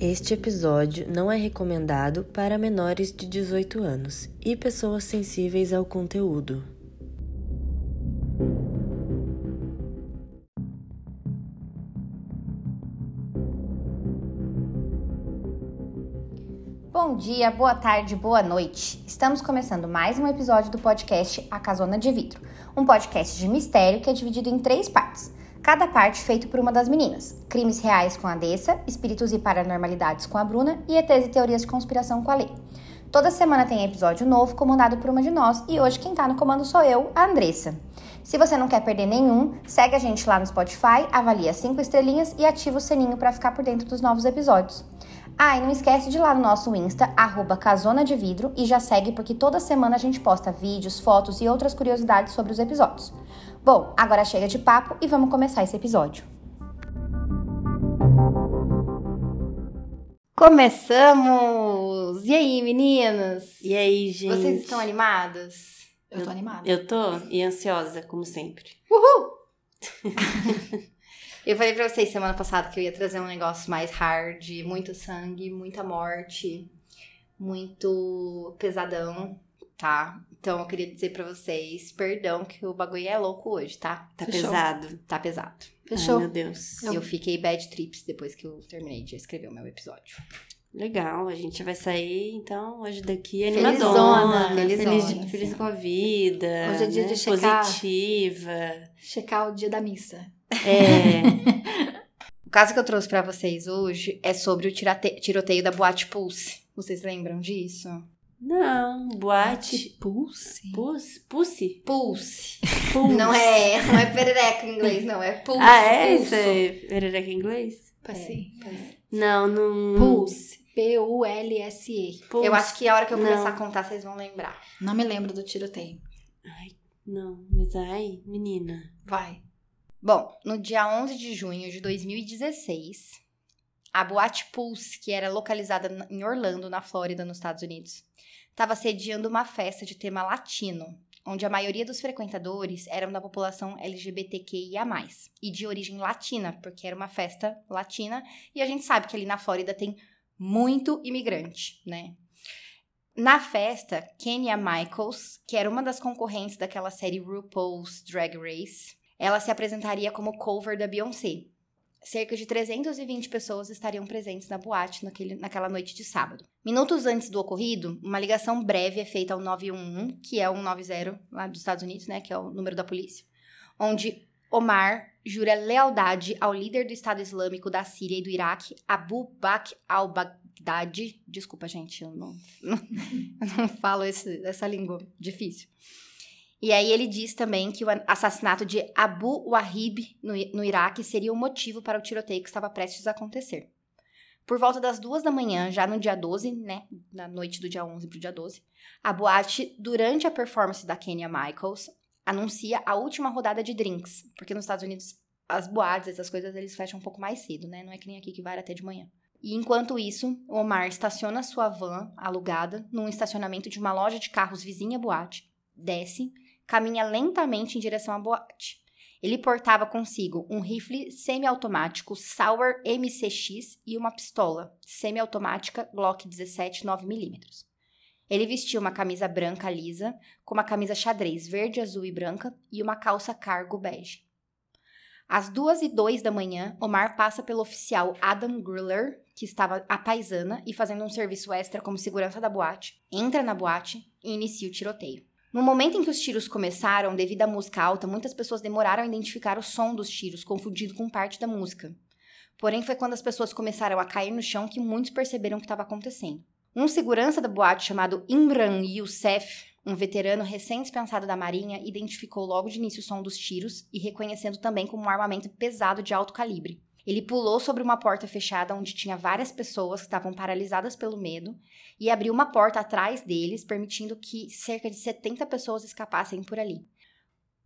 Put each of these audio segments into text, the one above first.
Este episódio não é recomendado para menores de 18 anos e pessoas sensíveis ao conteúdo. Bom dia, boa tarde, boa noite. Estamos começando mais um episódio do podcast A Casona de Vidro, um podcast de mistério que é dividido em três partes. Cada parte feito por uma das meninas: crimes reais com a Dessa, espíritos e paranormalidades com a Bruna e ETs e teorias de conspiração com a Lê. Toda semana tem episódio novo comandado por uma de nós e hoje quem tá no comando sou eu, a Andressa. Se você não quer perder nenhum, segue a gente lá no Spotify, avalia cinco estrelinhas e ativa o sininho para ficar por dentro dos novos episódios. Ah, e não esquece de ir lá no nosso Insta, arroba Casona de Vidro, e já segue porque toda semana a gente posta vídeos, fotos e outras curiosidades sobre os episódios. Bom, agora chega de papo e vamos começar esse episódio. Começamos! E aí, meninas? E aí, gente? Vocês estão animadas? Eu tô animada. Eu tô e ansiosa, como sempre. Uhul! eu falei pra vocês semana passada que eu ia trazer um negócio mais hard, muito sangue, muita morte, muito pesadão, tá? Então eu queria dizer pra vocês, perdão que o bagulho é louco hoje, tá? Tá Fechou. pesado. Tá pesado. Fechou. Ai, meu Deus. Eu fiquei bad trips depois que eu terminei de escrever o meu episódio. Legal, a gente vai sair, então, hoje daqui Felizona, animadona, felizona, feliz, feliz com a vida, Hoje é dia né? de checar. positiva. Checar o dia da missa. É, O caso que eu trouxe pra vocês hoje é sobre o tiroteio da Boate Pulse. Vocês lembram disso? Não, boate, Pulse. pus, pussy, Pulse. pulse. Não é, não é perereca em inglês, não, é pulse. Ah, é? pulso. Isso é perereca em inglês? Passei. Não, não... Pulse. P-U-L-S-E. Pulse. Eu acho que a hora que eu começar Não. a contar, vocês vão lembrar. Não me lembro do tiroteio. Ai, não, mas ai, menina. Vai. Bom, no dia 11 de junho de 2016, a Boate Pulse, que era localizada em Orlando, na Flórida, nos Estados Unidos, estava sediando uma festa de tema latino, onde a maioria dos frequentadores eram da população LGBTQIA+, e de origem latina, porque era uma festa latina, e a gente sabe que ali na Flórida tem muito imigrante, né? Na festa, Kenya Michaels, que era uma das concorrentes daquela série RuPaul's Drag Race, ela se apresentaria como cover da Beyoncé. Cerca de 320 pessoas estariam presentes na boate naquele, naquela noite de sábado. Minutos antes do ocorrido, uma ligação breve é feita ao 911, que é o 190 lá dos Estados Unidos, né, que é o número da polícia, onde Omar jura lealdade ao líder do Estado Islâmico da Síria e do Iraque, Abu Bakr al-Baghdadi. Desculpa, gente, eu não, não, eu não falo esse- essa língua difícil. E aí ele diz também que o assassinato de Abu Wahib no, no Iraque seria o motivo para o tiroteio que estava prestes a acontecer. Por volta das duas da manhã, já no dia 12, né, na noite do dia 11 pro dia 12, a boate, durante a performance da Kenya Michaels, anuncia a última rodada de drinks, porque nos Estados Unidos as boates, essas coisas, eles fecham um pouco mais cedo, né, não é que nem aqui que vai até de manhã. E enquanto isso, o Omar estaciona sua van alugada num estacionamento de uma loja de carros vizinha à boate, desce caminha lentamente em direção à boate. Ele portava consigo um rifle semiautomático Sauer MCX e uma pistola semiautomática Glock 17 9mm. Ele vestia uma camisa branca lisa, com uma camisa xadrez verde, azul e branca e uma calça cargo bege. Às duas e dois da manhã, Omar passa pelo oficial Adam Gruller, que estava à paisana e fazendo um serviço extra como segurança da boate, entra na boate e inicia o tiroteio. No momento em que os tiros começaram, devido à música alta, muitas pessoas demoraram a identificar o som dos tiros, confundido com parte da música. Porém, foi quando as pessoas começaram a cair no chão que muitos perceberam o que estava acontecendo. Um segurança da boate chamado Imran Youssef, um veterano recém-dispensado da Marinha, identificou logo de início o som dos tiros e reconhecendo também como um armamento pesado de alto calibre. Ele pulou sobre uma porta fechada onde tinha várias pessoas que estavam paralisadas pelo medo e abriu uma porta atrás deles, permitindo que cerca de 70 pessoas escapassem por ali.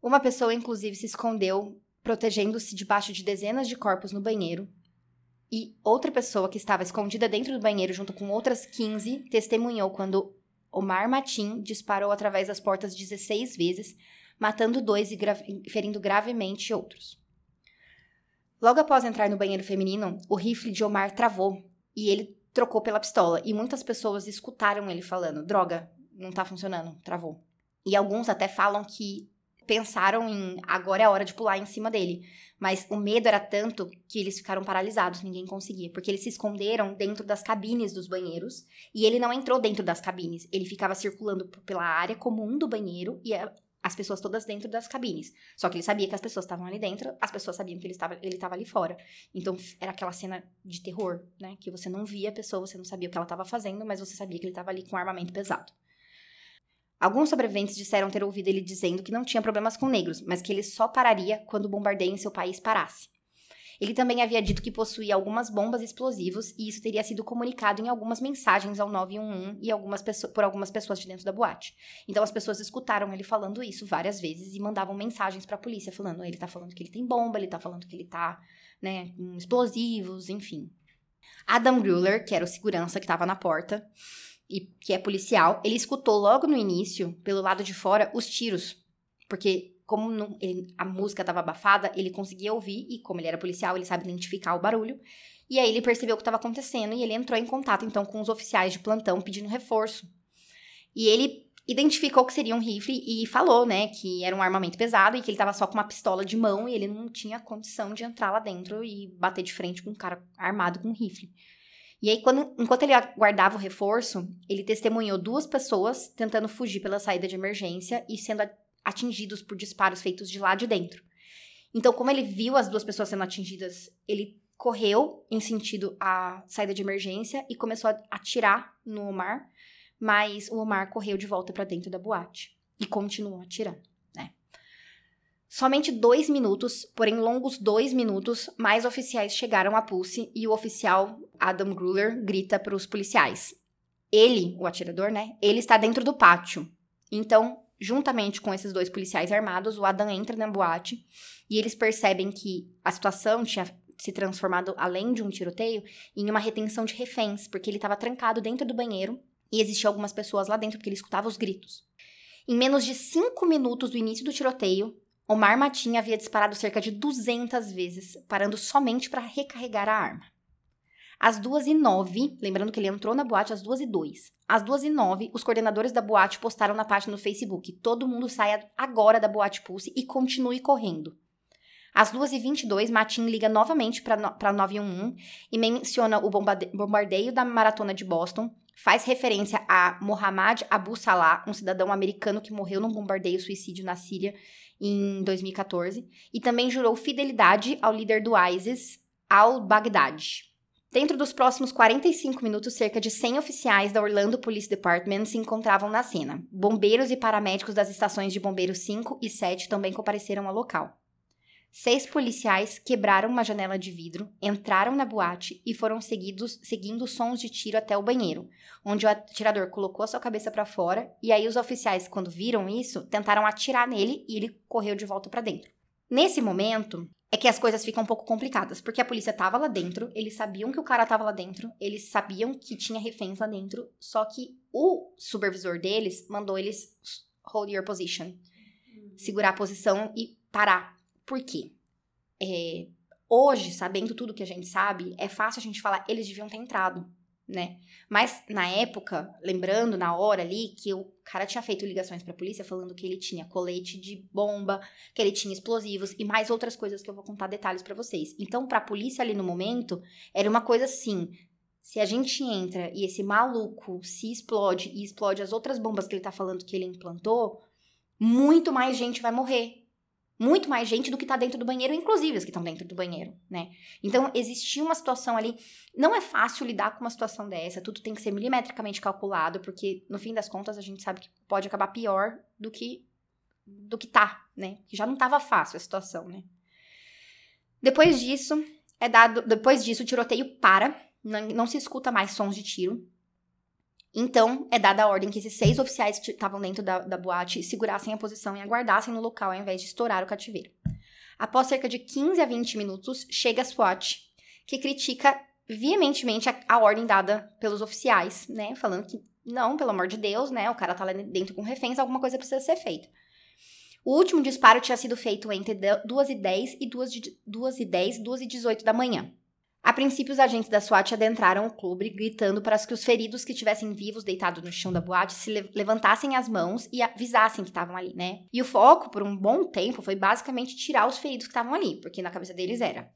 Uma pessoa, inclusive, se escondeu, protegendo-se debaixo de dezenas de corpos no banheiro. E outra pessoa que estava escondida dentro do banheiro, junto com outras 15, testemunhou quando Omar Matin disparou através das portas 16 vezes, matando dois e gra- ferindo gravemente outros. Logo após entrar no banheiro feminino, o rifle de Omar travou e ele trocou pela pistola. E muitas pessoas escutaram ele falando: droga, não tá funcionando, travou. E alguns até falam que pensaram em agora é a hora de pular em cima dele. Mas o medo era tanto que eles ficaram paralisados, ninguém conseguia. Porque eles se esconderam dentro das cabines dos banheiros e ele não entrou dentro das cabines. Ele ficava circulando pela área comum do banheiro e as pessoas todas dentro das cabines. Só que ele sabia que as pessoas estavam ali dentro, as pessoas sabiam que ele estava ele estava ali fora. Então era aquela cena de terror, né? Que você não via a pessoa, você não sabia o que ela estava fazendo, mas você sabia que ele estava ali com armamento pesado. Alguns sobreviventes disseram ter ouvido ele dizendo que não tinha problemas com negros, mas que ele só pararia quando o bombardeio em seu país parasse. Ele também havia dito que possuía algumas bombas explosivos e isso teria sido comunicado em algumas mensagens ao 911 e algumas por algumas pessoas de dentro da boate. Então as pessoas escutaram ele falando isso várias vezes e mandavam mensagens para a polícia falando, ele tá falando que ele tem bomba, ele tá falando que ele tá, né, com explosivos, enfim. Adam Gruller, que era o segurança que estava na porta, e que é policial, ele escutou logo no início, pelo lado de fora, os tiros. Porque, como não, ele, a música estava abafada, ele conseguia ouvir, e como ele era policial, ele sabe identificar o barulho. E aí ele percebeu o que estava acontecendo e ele entrou em contato, então, com os oficiais de plantão pedindo reforço. E ele identificou que seria um rifle e falou, né, que era um armamento pesado e que ele estava só com uma pistola de mão e ele não tinha condição de entrar lá dentro e bater de frente com um cara armado com um rifle. E aí, quando, enquanto ele aguardava o reforço, ele testemunhou duas pessoas tentando fugir pela saída de emergência e sendo atingidos por disparos feitos de lá de dentro. Então, como ele viu as duas pessoas sendo atingidas, ele correu em sentido à saída de emergência e começou a atirar no Omar, mas o Omar correu de volta para dentro da boate e continuou atirando. Somente dois minutos, porém longos dois minutos, mais oficiais chegaram à Pulse e o oficial Adam Gruller grita para os policiais. Ele, o atirador, né? Ele está dentro do pátio. Então, juntamente com esses dois policiais armados, o Adam entra na boate e eles percebem que a situação tinha se transformado, além de um tiroteio, em uma retenção de reféns, porque ele estava trancado dentro do banheiro e existiam algumas pessoas lá dentro porque ele escutava os gritos. Em menos de cinco minutos do início do tiroteio, Omar Matin havia disparado cerca de 200 vezes, parando somente para recarregar a arma. Às 2h09, lembrando que ele entrou na boate às 2h02. Às 2h09, os coordenadores da boate postaram na página no Facebook: todo mundo saia agora da boate Pulse e continue correndo. Às 2h22, Matin liga novamente para 911 e menciona o bombardeio da maratona de Boston, faz referência a Mohammad Abu Salah, um cidadão americano que morreu num bombardeio suicídio na Síria em 2014, e também jurou fidelidade ao líder do ISIS, al-Baghdadi. Dentro dos próximos 45 minutos, cerca de 100 oficiais da Orlando Police Department se encontravam na cena. Bombeiros e paramédicos das estações de bombeiros 5 e 7 também compareceram ao local. Seis policiais quebraram uma janela de vidro, entraram na boate e foram seguidos seguindo sons de tiro até o banheiro, onde o atirador colocou a sua cabeça para fora e aí os oficiais, quando viram isso, tentaram atirar nele e ele correu de volta para dentro. Nesse momento, é que as coisas ficam um pouco complicadas, porque a polícia estava lá dentro, eles sabiam que o cara estava lá dentro, eles sabiam que tinha reféns lá dentro, só que o supervisor deles mandou eles hold your position, segurar a posição e parar por quê? É, hoje, sabendo tudo que a gente sabe, é fácil a gente falar, eles deviam ter entrado, né? Mas na época, lembrando na hora ali que o cara tinha feito ligações para a polícia falando que ele tinha colete de bomba, que ele tinha explosivos e mais outras coisas que eu vou contar detalhes para vocês. Então, para a polícia ali no momento, era uma coisa assim, se a gente entra e esse maluco se explode e explode as outras bombas que ele tá falando que ele implantou, muito mais gente vai morrer muito mais gente do que está dentro do banheiro, inclusive as que estão dentro do banheiro, né? Então, existia uma situação ali. Não é fácil lidar com uma situação dessa, tudo tem que ser milimetricamente calculado, porque no fim das contas a gente sabe que pode acabar pior do que do que tá, né? Que já não estava fácil a situação, né? Depois disso, é dado, depois disso o tiroteio para, não, não se escuta mais sons de tiro. Então, é dada a ordem que esses seis oficiais que estavam dentro da, da boate segurassem a posição e aguardassem no local ao invés de estourar o cativeiro. Após cerca de 15 a 20 minutos, chega a SWAT, que critica veementemente a, a, ordem dada pelos oficiais, né? Falando que, não, pelo amor de Deus, né? O cara tá lá dentro com reféns, alguma coisa precisa ser feita. O último disparo tinha sido feito entre 2 e 10 e 2 e 10, 2 e 18 da manhã. A princípio, os agentes da SWAT adentraram o clube, gritando para que os feridos que estivessem vivos deitados no chão da boate se le levantassem as mãos e avisassem que estavam ali, né? E o foco, por um bom tempo, foi basicamente tirar os feridos que estavam ali, porque na cabeça deles era: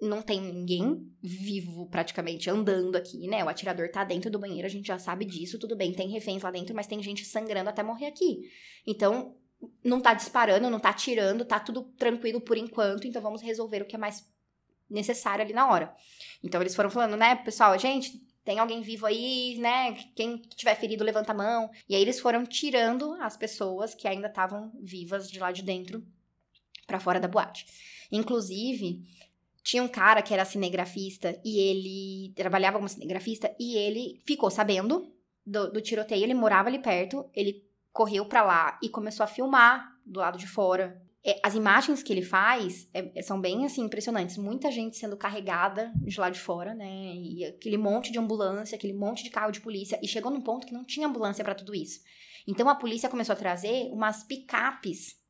não tem ninguém vivo praticamente andando aqui, né? O atirador tá dentro do banheiro, a gente já sabe disso, tudo bem, tem reféns lá dentro, mas tem gente sangrando até morrer aqui. Então, não tá disparando, não tá atirando, tá tudo tranquilo por enquanto, então vamos resolver o que é mais necessário ali na hora. Então eles foram falando, né, pessoal, gente, tem alguém vivo aí, né? Quem tiver ferido, levanta a mão. E aí eles foram tirando as pessoas que ainda estavam vivas de lá de dentro para fora da boate. Inclusive, tinha um cara que era cinegrafista e ele trabalhava como cinegrafista e ele ficou sabendo do, do tiroteio, ele morava ali perto, ele correu para lá e começou a filmar do lado de fora é, as imagens que ele faz é, é, são bem assim impressionantes. Muita gente sendo carregada de lá de fora, né? E aquele monte de ambulância, aquele monte de carro de polícia. E chegou num ponto que não tinha ambulância para tudo isso. Então a polícia começou a trazer umas picapes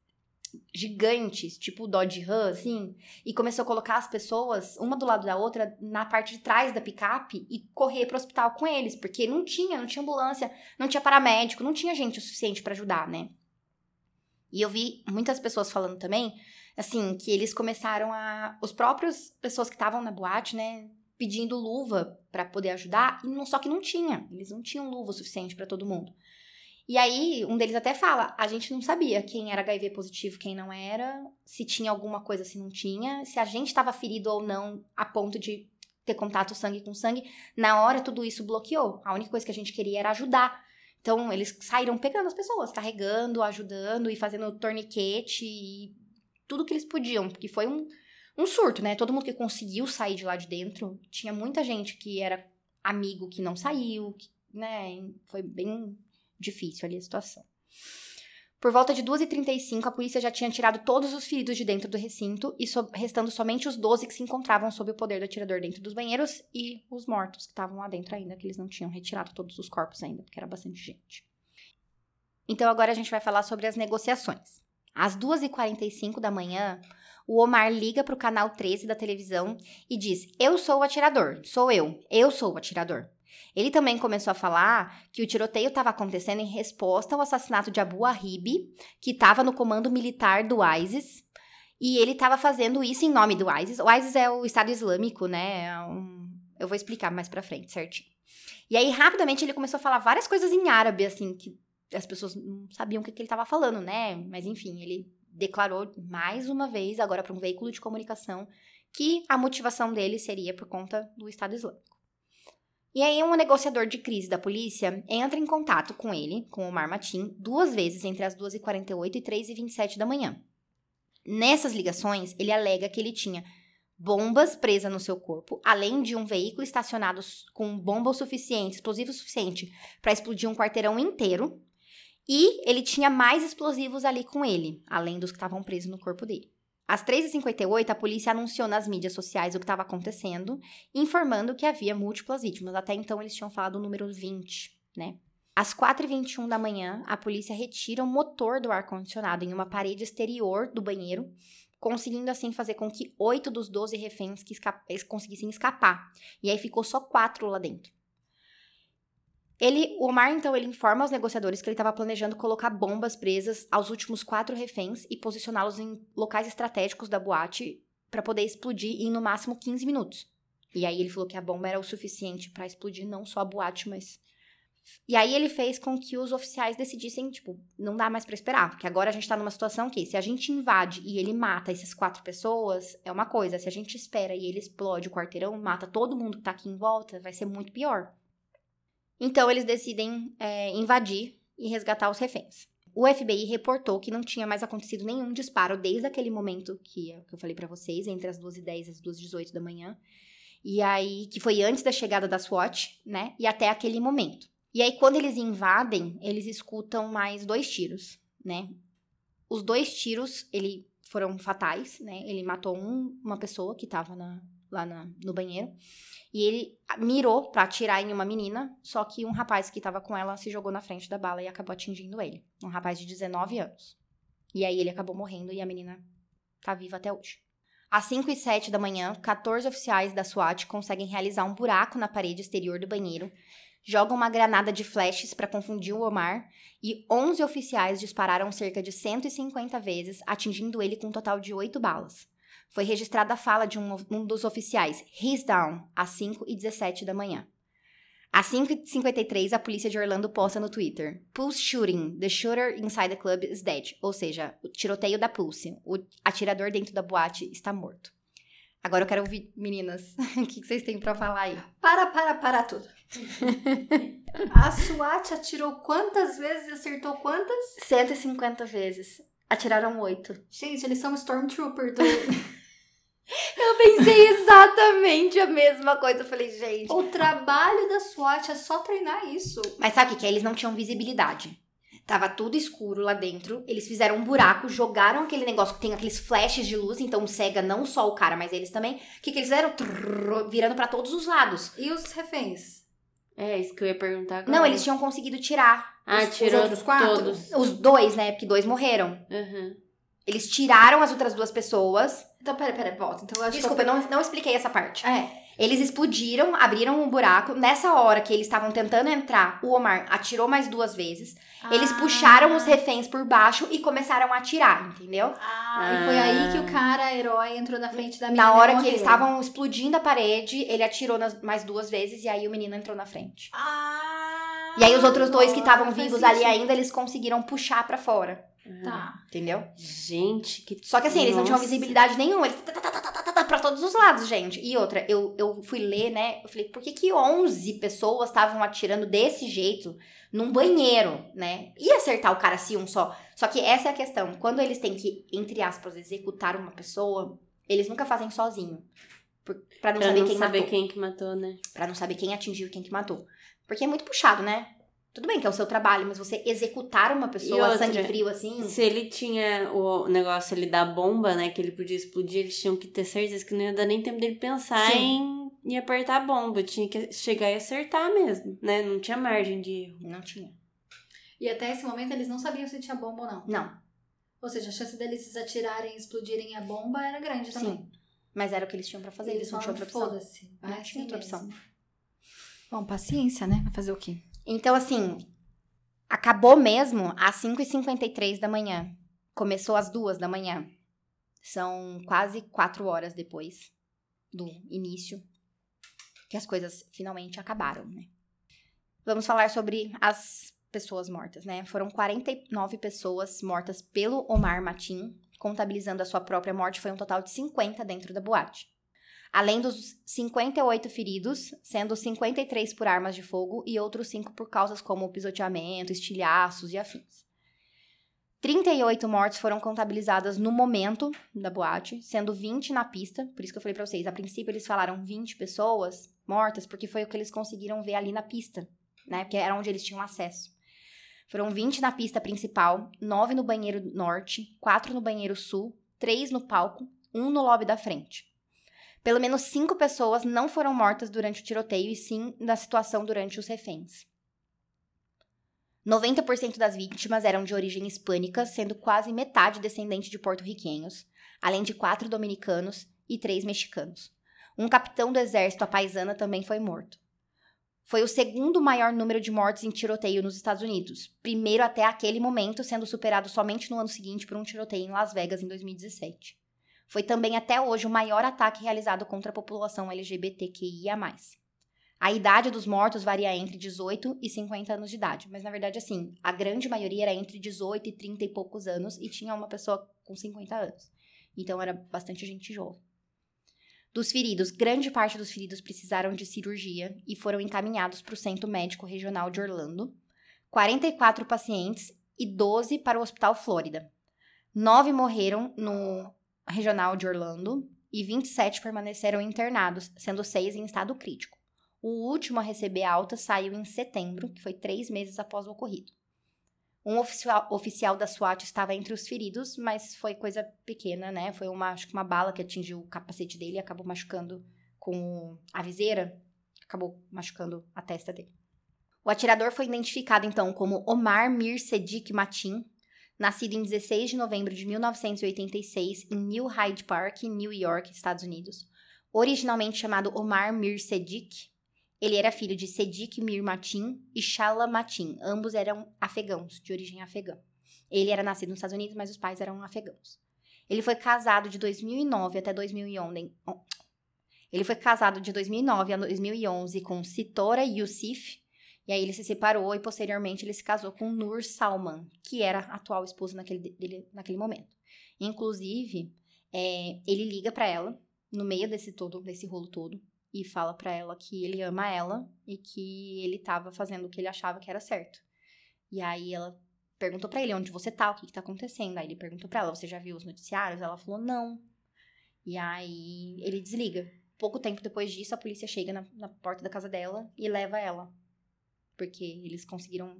gigantes, tipo Dodge Ram, assim, e começou a colocar as pessoas, uma do lado da outra, na parte de trás da picape e correr pro hospital com eles, porque não tinha, não tinha ambulância, não tinha paramédico, não tinha gente o suficiente para ajudar, né? E eu vi muitas pessoas falando também, assim, que eles começaram a. Os próprios pessoas que estavam na boate, né, pedindo luva para poder ajudar, e não, só que não tinha. Eles não tinham luva o suficiente para todo mundo. E aí, um deles até fala: a gente não sabia quem era HIV positivo, quem não era, se tinha alguma coisa, se não tinha, se a gente estava ferido ou não, a ponto de ter contato sangue com sangue. Na hora, tudo isso bloqueou. A única coisa que a gente queria era ajudar. Então, eles saíram pegando as pessoas, carregando, ajudando e fazendo torniquete e tudo que eles podiam, porque foi um, um surto, né? Todo mundo que conseguiu sair de lá de dentro, tinha muita gente que era amigo que não saiu, que, né? Foi bem difícil ali a situação. Por volta de 2h35, a polícia já tinha tirado todos os feridos de dentro do recinto e so restando somente os 12 que se encontravam sob o poder do atirador dentro dos banheiros e os mortos que estavam lá dentro ainda, que eles não tinham retirado todos os corpos ainda, porque era bastante gente. Então agora a gente vai falar sobre as negociações. Às 2h45 da manhã, o Omar liga para o canal 13 da televisão e diz: Eu sou o atirador, sou eu, eu sou o atirador. Ele também começou a falar que o tiroteio estava acontecendo em resposta ao assassinato de Abu Ahib, que estava no comando militar do ISIS, e ele estava fazendo isso em nome do ISIS. O ISIS é o Estado Islâmico, né? É um... Eu vou explicar mais pra frente, certinho. E aí, rapidamente, ele começou a falar várias coisas em árabe, assim, que as pessoas não sabiam o que, que ele estava falando, né? Mas, enfim, ele declarou mais uma vez, agora para um veículo de comunicação, que a motivação dele seria por conta do Estado Islâmico. E aí, um negociador de crise da polícia entra em contato com ele, com o Omar Matin, duas vezes entre as 2h48 e 3h27 da manhã. Nessas ligações, ele alega que ele tinha bombas presas no seu corpo, além de um veículo estacionado com bomba o suficiente, explosivo suficiente, para explodir um quarteirão inteiro. E ele tinha mais explosivos ali com ele, além dos que estavam presos no corpo dele. Às 3h58, a polícia anunciou nas mídias sociais o que estava acontecendo, informando que havia múltiplas vítimas. Até então, eles tinham falado o número 20, né? Às 4h21 da manhã, a polícia retira o motor do ar-condicionado em uma parede exterior do banheiro, conseguindo assim fazer com que oito dos 12 reféns que esca conseguissem escapar. E aí ficou só quatro lá dentro. Ele, o Omar, então, ele informa aos negociadores que ele estava planejando colocar bombas presas aos últimos quatro reféns e posicioná-los em locais estratégicos da boate para poder explodir em no máximo 15 minutos. E aí ele falou que a bomba era o suficiente para explodir não só a boate, mas e aí ele fez com que os oficiais decidissem, tipo, não dá mais para esperar, porque agora a gente tá numa situação que se a gente invade e ele mata essas quatro pessoas, é uma coisa, se a gente espera e ele explode o quarteirão, mata todo mundo que tá aqui em volta, vai ser muito pior. Então eles decidem é, invadir e resgatar os reféns. O FBI reportou que não tinha mais acontecido nenhum disparo desde aquele momento que, que eu falei para vocês, entre as 2h10 e as 2h18 da manhã. E aí, que foi antes da chegada da SWAT, né? E até aquele momento. E aí, quando eles invadem, eles escutam mais dois tiros, né? Os dois tiros, ele foram fatais, né? Ele matou um, uma pessoa que estava lá na, no banheiro. E ele mirou para atirar em uma menina, só que um rapaz que estava com ela se jogou na frente da bala e acabou atingindo ele. Um rapaz de 19 anos. E aí ele acabou morrendo e a menina tá viva até hoje. Às 5 e 7 da manhã, 14 oficiais da SWAT conseguem realizar um buraco na parede exterior do banheiro, jogam uma granada de flashes para confundir o Omar e 11 oficiais dispararam cerca de 150 vezes, atingindo ele com um total de 8 balas. Foi registrada a fala de um, um dos oficiais, He's down, às 5 e 17 da manhã. Às 5h53, a polícia de Orlando posta no Twitter: Pulse shooting. The shooter inside the club is dead. Ou seja, o tiroteio da Pulse. O atirador dentro da boate está morto. Agora eu quero ouvir, meninas, o que vocês têm pra falar aí? Para, para, para tudo. a SWAT atirou quantas vezes e acertou quantas? 150 vezes. Atiraram oito. Gente, eles são Stormtrooper do... Eu pensei exatamente a mesma coisa. Eu falei, gente. o trabalho da SWAT é só treinar isso. Mas sabe o que, que é? Eles não tinham visibilidade. Tava tudo escuro lá dentro. Eles fizeram um buraco, jogaram aquele negócio que tem aqueles flashes de luz, então cega não só o cara, mas eles também. O que, que eles fizeram? Trrr, virando pra todos os lados. E os reféns? É isso que eu ia perguntar agora. Não, eles tinham conseguido tirar. Ah, os- os tirou outros quatro? todos. Os dois, né? Porque dois morreram. Uhum. Eles tiraram as outras duas pessoas. Então, pera, pera, volta. Então, eu acho Desculpa, que eu não, não expliquei essa parte. É, Eles explodiram, abriram um buraco. Nessa hora que eles estavam tentando entrar, o Omar atirou mais duas vezes. Eles Ah. puxaram os reféns por baixo e começaram a atirar, entendeu? Ah, e foi aí que o cara, herói, entrou na frente da menina Na e hora que eles estavam explodindo a parede, ele atirou nas- mais duas vezes e aí o menino entrou na frente. Ah, E aí os outros dois que estavam vivos ali ainda, eles conseguiram puxar pra fora, Tá. entendeu? Gente, que. Só que assim, eles não tinham visibilidade nenhuma. Eles tá, tá, tá, pra todos os lados, gente. E outra, eu, eu fui ler, né? Eu falei, por que que 11 pessoas estavam atirando desse jeito num banheiro, né? Ia acertar o cara se um só. Só que essa é a questão. Quando eles têm que, entre aspas, executar uma pessoa, eles nunca fazem sozinho. Por, pra não Pra saber não quem saber matou. quem que matou, né? Pra não saber quem atingiu e quem que matou. Porque é muito puxado, né? Tudo bem que é o seu trabalho, mas você executar uma pessoa outra? sangue frio assim. Se ele tinha o negócio ali da bomba, né? Que ele podia explodir, eles tinham que ter certeza que não ia dar nem tempo dele pensar Sim. em, em apertar a bomba. Tinha que chegar e acertar mesmo, né? Não tinha margem de erro. Não tinha. E até esse momento eles não sabiam se tinha bomba ou não. Não. Ou seja, a chance deles se atirarem e explodirem a bomba era grande também. Sim. Mas era o que eles tinham pra fazer, eles, não tinham outra opção. foda-se. Não assim tinha outra mesmo. opção. Bom, paciência, né? Vai fazer o quê? Então, assim, acabou mesmo às 5h53 da manhã. Começou às 2 da manhã. São quase quatro horas depois do início que as coisas finalmente acabaram, né? Vamos falar sobre as pessoas mortas, né? Foram 49 pessoas mortas pelo Omar Matin, contabilizando a sua própria morte, foi um total de 50 dentro da boate. Além dos 58 feridos, sendo 53 por armas de fogo e outros 5 por causas como pisoteamento, estilhaços e afins. 38 mortes foram contabilizadas no momento da boate, sendo 20 na pista. Por isso que eu falei pra vocês, a princípio eles falaram 20 pessoas mortas, porque foi o que eles conseguiram ver ali na pista, né? Porque era onde eles tinham acesso. Foram 20 na pista principal, 9 no banheiro norte, 4 no banheiro sul, 3 no palco, 1 no lobby da frente. Pelo menos 5 pessoas não foram mortas durante o tiroteio e sim na situação durante os reféns. 90% das vítimas eram de origem hispânica, sendo quase metade descendente de porto-riquenhos, além de quatro dominicanos e três mexicanos. Um capitão do exército à paisana também foi morto. Foi o segundo maior número de mortes em tiroteio nos Estados Unidos, primeiro até aquele momento, sendo superado somente no ano seguinte por um tiroteio em Las Vegas em 2017. Foi também até hoje o maior ataque realizado contra a população LGBTQIA. A idade dos mortos varia entre 18 e 50 anos de idade, mas na verdade, assim, a grande maioria era entre 18 e 30 e poucos anos e tinha uma pessoa com 50 anos. Então era bastante gente jovem. Dos feridos, grande parte dos feridos precisaram de cirurgia e foram encaminhados para o Centro Médico Regional de Orlando. 44 pacientes e 12 para o Hospital Flórida. Nove morreram no Regional de Orlando e 27 permaneceram internados, sendo seis em estado crítico. O último a receber alta saiu em setembro, que foi três meses após o ocorrido. Um oficial, oficial da SWAT estava entre os feridos, mas foi coisa pequena, né? Foi uma, acho que uma bala que atingiu o capacete dele e acabou machucando com a viseira, acabou machucando a testa dele. O atirador foi identificado então como Omar Mir Sedik Matin, nascido em 16 de novembro de 1986 em New Hyde Park, New York, Estados Unidos. Originalmente chamado Omar Mir Sedik, ele era filho de Sedik Mir Matin e Shala Matin. Ambos eram afegãos, de origem afegã. Ele era nascido nos Estados Unidos, mas os pais eram afegãos. Ele foi casado de 2009 até 2011. Ele foi casado de 2009 a 2011 com Sitora Yusuf. E aí ele se separou e posteriormente ele se casou com Nur Salman, que era a atual esposa naquele, dele, naquele momento. Inclusive, é, ele liga para ela no meio desse todo, desse rolo todo, e fala para ela que ele ama ela e que ele tava fazendo o que ele achava que era certo. E aí ela perguntou para ele onde você tá, o que, que tá acontecendo. Aí ele perguntou para ela, você já viu os noticiários? Ela falou, não. E aí ele desliga. Pouco tempo depois disso, a polícia chega na, na porta da casa dela e leva ela. Porque eles conseguiram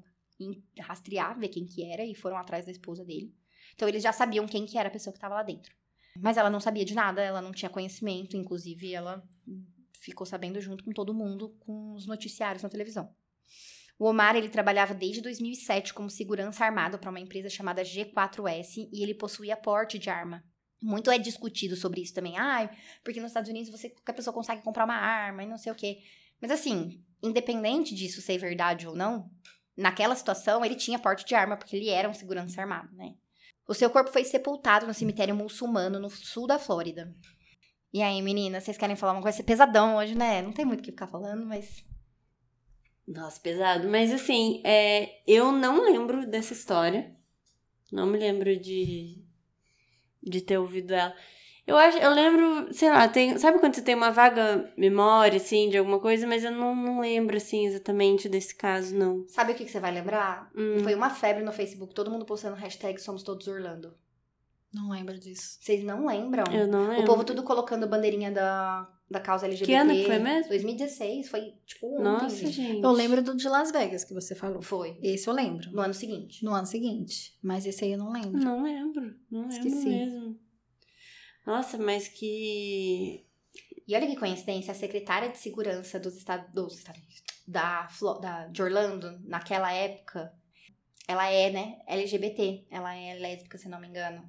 rastrear, ver quem que era e foram atrás da esposa dele. Então eles já sabiam quem que era a pessoa que estava lá dentro. Mas ela não sabia de nada, ela não tinha conhecimento, inclusive ela ficou sabendo junto com todo mundo com os noticiários na televisão. O Omar ele trabalhava desde 2007 como segurança armado para uma empresa chamada G4S e ele possuía porte de arma. Muito é discutido sobre isso também. Ah, porque nos Estados Unidos você qualquer pessoa consegue comprar uma arma e não sei o quê. Mas assim, independente disso ser verdade ou não, naquela situação ele tinha porte de arma porque ele era um segurança armado, né? O seu corpo foi sepultado no cemitério muçulmano no sul da Flórida. E aí, meninas, vocês querem falar uma coisa pesadão hoje, né? Não tem muito o que ficar falando, mas. Nossa, pesado. Mas assim, é, eu não lembro dessa história. Não me lembro de, de ter ouvido ela. Eu acho, eu lembro, sei lá, tem, sabe quando você tem uma vaga memória, assim, de alguma coisa, mas eu não, não lembro, assim, exatamente desse caso, não. Sabe o que, que você vai lembrar? Hum. Foi uma febre no Facebook, todo mundo postando hashtag Somos Todos Orlando. Não lembro disso. Vocês não lembram? Eu não lembro. O povo tudo colocando bandeirinha da, da causa LGBT. Que ano que foi mesmo? 2016, foi tipo ontem. Nossa, gente. gente. Eu lembro do de Las Vegas que você falou. Foi. Esse eu lembro. No ano seguinte. No ano seguinte. Mas esse aí eu não lembro. Não lembro. Não lembro Esqueci. mesmo. Nossa, mas que. E olha que coincidência, a secretária de segurança dos Estados, dos Estados Unidos, da, da, de Orlando, naquela época, ela é, né, LGBT. Ela é lésbica, se não me engano.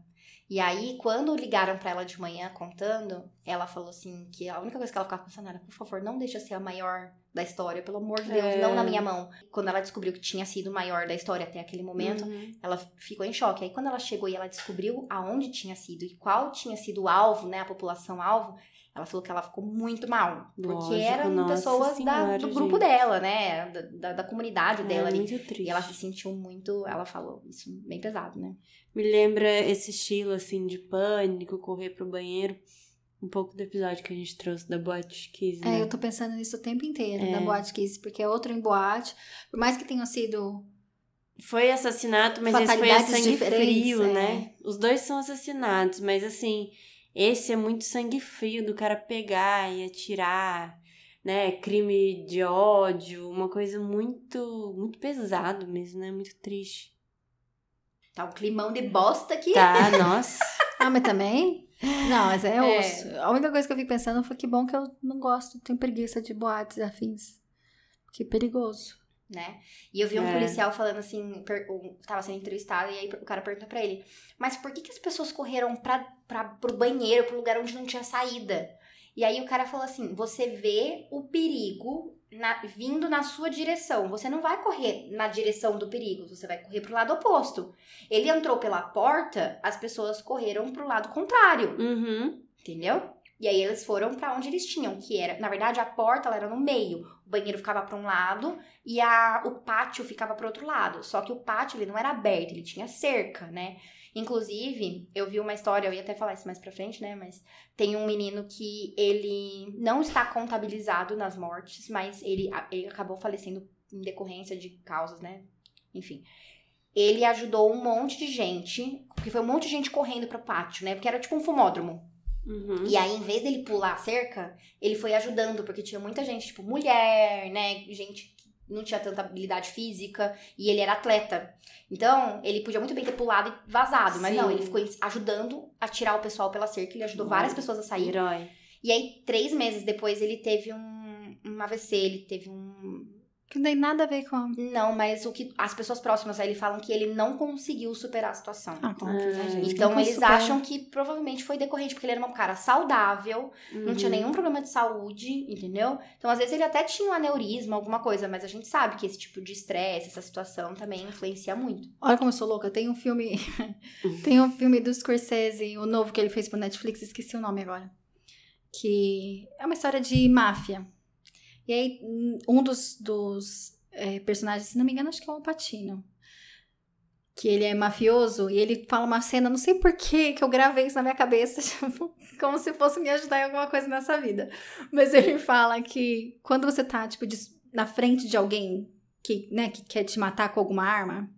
E aí, quando ligaram pra ela de manhã contando, ela falou assim que a única coisa que ela ficava pensando era, por favor, não deixa ser a maior da história, pelo amor de Deus, É. não na minha mão. Quando ela descobriu que tinha sido o maior da história até aquele momento, Uhum. ela ficou em choque. Aí quando ela chegou e ela descobriu aonde tinha sido e qual tinha sido o alvo, né, a população alvo, ela falou que ela ficou muito mal, porque Lógico, eram pessoas da- senhora, do grupo gente. dela, né, da, da, da comunidade dela é ali. muito triste. E ela se sentiu muito, ela falou isso bem pesado, né? Me lembra esse estilo, assim, de pânico, correr pro banheiro. Um pouco do episódio que a gente trouxe da Boate Kiss, né? É, eu tô pensando nisso o tempo inteiro, É. na boate Kiss, porque é outro em boate. Por mais que tenham sido. Foi assassinato, mas esse foi a sangue frio, é. né? Os dois são assassinatos, mas assim, esse é muito sangue frio do cara pegar e atirar, né? Crime de ódio, uma coisa muito, muito pesado mesmo, né? Muito triste. Tá um climão de bosta aqui. Tá, nossa. Ah, mas também? Não, mas é, É. osso. A única coisa que eu fico pensando foi que bom que eu não gosto, tenho preguiça de boates afins. Que perigoso. Né? E eu vi um É. policial falando assim, per- um- tava sendo entrevistado, e aí o cara perguntou pra ele, mas por que, que as pessoas correram pra, pra, pro banheiro, pro lugar onde não tinha saída? E aí o cara falou assim, você vê o perigo na- vindo na sua direção, você não vai correr na direção do perigo, você vai correr pro lado oposto. Ele entrou pela porta, as pessoas correram pro lado contrário. Uhum. Entendeu? E aí eles foram pra onde eles tinham, que era, na verdade, a porta ela era no meio. O banheiro ficava pra um lado e a, o pátio ficava pro outro lado. Só que o pátio ele não era aberto, ele tinha cerca, né? Inclusive, eu vi uma história, eu ia até falar isso mais pra frente, né? Mas tem um menino que ele não está contabilizado nas mortes, mas ele, ele acabou falecendo em decorrência de causas, né? Enfim. Ele ajudou um monte de gente, porque foi um monte de gente correndo pro pátio, né? Porque era tipo um fumódromo. Uhum. E aí, em vez dele pular a cerca, ele foi ajudando, porque tinha muita gente, tipo, mulher, né? Gente que não tinha tanta habilidade física, e ele era atleta. Então, ele podia muito bem ter pulado e vazado, mas Sim. não, ele ficou ajudando a tirar o pessoal pela cerca, ele ajudou várias Olha, pessoas a sair. Herói. E aí, três meses depois, ele teve um, um AVC, ele teve um. Que não tem nada a ver com. Não, mas o que as pessoas próximas a ele falam que ele não conseguiu superar a situação. Ah, óbvio, né, gente? Então eles acham que provavelmente foi decorrente, porque ele era um cara saudável, não tinha Uhum. nenhum problema de saúde, entendeu? Então, às vezes, ele até tinha um aneurisma, alguma coisa, mas a gente sabe que esse tipo de estresse, essa situação também influencia muito. Olha como eu sou louca. Tem um filme. tem um filme do Scorsese, o novo que ele fez pro Netflix, esqueci o nome agora. Que é uma história de máfia. E aí, um dos, dos eh, personagens, se não me engano, acho que é o Alpatino. Que ele é mafioso e ele fala uma cena, não sei por que que eu gravei isso na minha cabeça, tipo, como se fosse me ajudar em alguma coisa nessa vida. Mas ele fala que quando você tá, tipo, de- na frente de alguém que, né, que quer te matar com alguma arma,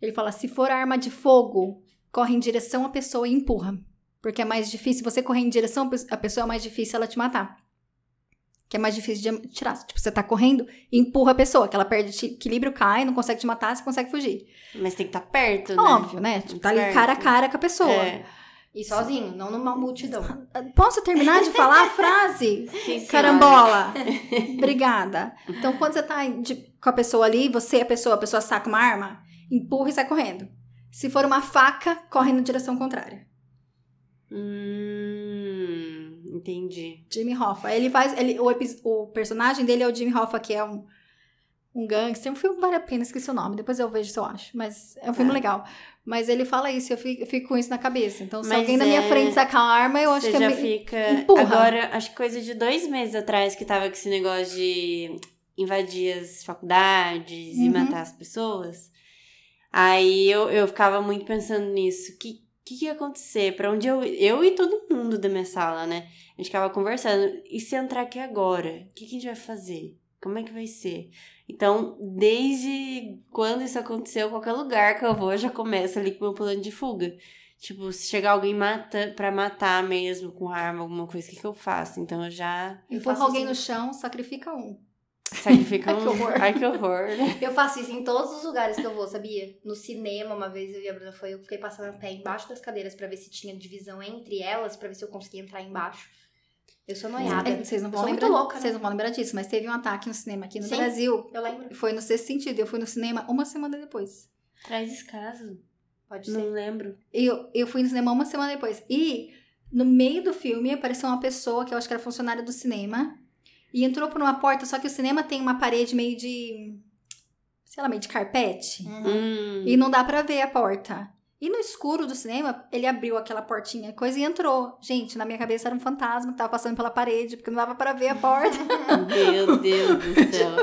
ele fala: se for arma de fogo, corre em direção à pessoa e empurra. Porque é mais difícil, você correr em direção à pessoa, é mais difícil ela te matar. Que é mais difícil de tirar. Tipo, você tá correndo e empurra a pessoa, que ela perde equilíbrio, cai, não consegue te matar, você consegue fugir. Mas tem que estar perto, né? Óbvio, né? Tipo, tá ali Perto. cara a cara com a pessoa. É. E sozinho, não numa multidão. Posso terminar de falar a frase? Sim. Carambola. Obrigada. Então, quando você tá de- com a pessoa ali, você é a pessoa, a pessoa saca uma arma, empurra e sai correndo. Se for uma faca, corre na direção contrária. Hum, entendi. Jimmy Hoffa. Ele faz. Ele, o, o personagem dele é o Jimmy Hoffa, que é um, um gangster. Um filme vale a pena, esqueci o nome. Depois eu vejo se eu acho. Mas é um filme Tá. legal. Mas ele fala isso, eu fico, eu fico com isso na cabeça. Então, se Mas alguém na minha é- frente sacar uma arma, eu acho Você que é já meio- fica. empurra. Agora, acho que coisa de dois meses atrás que tava com esse negócio de invadir as faculdades e Uhum. matar as pessoas. Aí eu, eu ficava muito pensando nisso. Que, que, que ia acontecer? Pra onde eu. Eu e todo mundo da minha sala, né? A gente ficava conversando. E se entrar aqui agora? O que, que a gente vai fazer? Como é que vai ser? Então, desde quando isso aconteceu, qualquer lugar que eu vou, eu já começo ali com o meu plano de fuga. Tipo, se chegar alguém mata, pra matar mesmo com arma, alguma coisa, o que, que eu faço? Então eu já empurra alguém isso. no chão, sacrifica um. Sacrifico Ai, que um. horror. Ai, que horror, né? Eu faço isso em todos os lugares que eu vou, sabia? No cinema, uma vez eu e a Bruna foi, eu fiquei passando o pé embaixo das cadeiras pra ver se tinha divisão entre elas, pra ver se eu conseguia entrar embaixo. Eu sou noiada. É, Vocês não Eu vão sou muito lembrar. louca, né? Vocês não vão lembrar disso, mas teve um ataque no cinema aqui no Sim. Brasil. Eu lembro. Foi no sexto sentido. Eu fui no cinema uma semana depois. Traz esse caso. Pode Não ser. lembro. Eu, eu fui no cinema uma semana depois. E no meio do filme apareceu uma pessoa que eu acho que era funcionária do cinema. E entrou por uma porta, só que o cinema tem uma parede meio de. sei lá, meio de carpete. Uhum. Hum. E não dá pra ver a porta. E no escuro do cinema, ele abriu aquela portinha, coisa e entrou. Gente, na minha cabeça era um fantasma que tava passando pela parede, porque não dava pra ver a porta. Meu Deus do céu.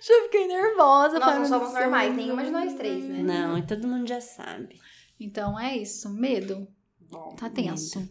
Já fiquei nervosa. Nós falei, não "Meu somos Deus". normais, nenhuma de nós três, né? Não, e todo mundo já sabe. Então é isso, medo. Bom. Tá tenso.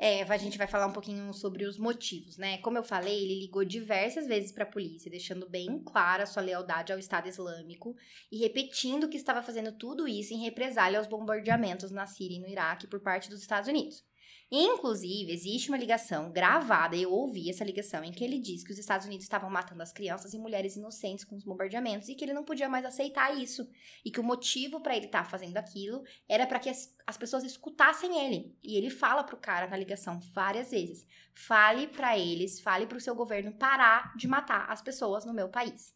É, a gente vai falar um pouquinho sobre os motivos, né? Como eu falei, ele ligou diversas vezes pra polícia, deixando bem clara sua lealdade ao Estado Islâmico e repetindo que estava fazendo tudo isso em represália aos bombardeamentos na Síria e no Iraque por parte dos Estados Unidos. Inclusive, existe uma ligação gravada, eu ouvi essa ligação, em que ele diz que os Estados Unidos estavam matando as crianças e mulheres inocentes com os bombardeamentos e que ele não podia mais aceitar isso. E que o motivo pra ele estar fazendo aquilo era para que as, as pessoas escutassem ele. E ele fala pro cara na ligação várias vezes: fale pra eles, fale pro seu governo parar de matar as pessoas no meu país.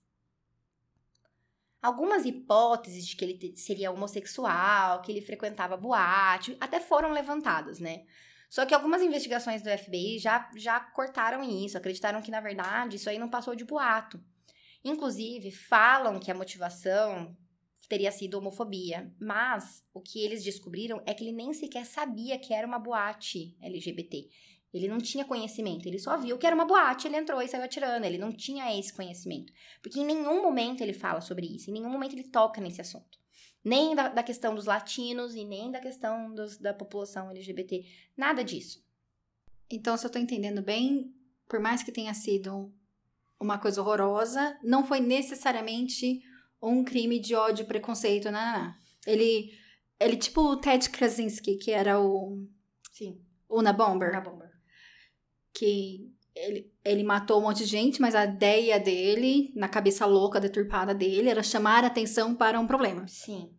Algumas hipóteses de que ele seria homossexual, que ele frequentava boate, até foram levantadas, né? Só que algumas investigações do FBI já, já cortaram isso, acreditaram que, na verdade, isso aí não passou de boato. Inclusive, falam que a motivação teria sido homofobia. Mas o que eles descobriram é que ele nem sequer sabia que era uma boate LGBT. Ele não tinha conhecimento, ele só viu que era uma boate, ele entrou e saiu atirando. Ele não tinha esse conhecimento. Porque em nenhum momento ele fala sobre isso, em nenhum momento ele toca nesse assunto. Nem da, da questão dos latinos e nem da questão dos- da população LGBT. Nada disso. Então, se eu tô entendendo bem, por mais que tenha sido uma coisa horrorosa, não foi necessariamente um crime de ódio, preconceito, não, não, não. Ele, ele tipo o Ted Krasinski, que era o Sim, Una Bomber, na bomba. que ele, ele matou um monte de gente, mas a ideia dele, na cabeça louca, deturpada dele, era chamar a atenção para um problema. Sim.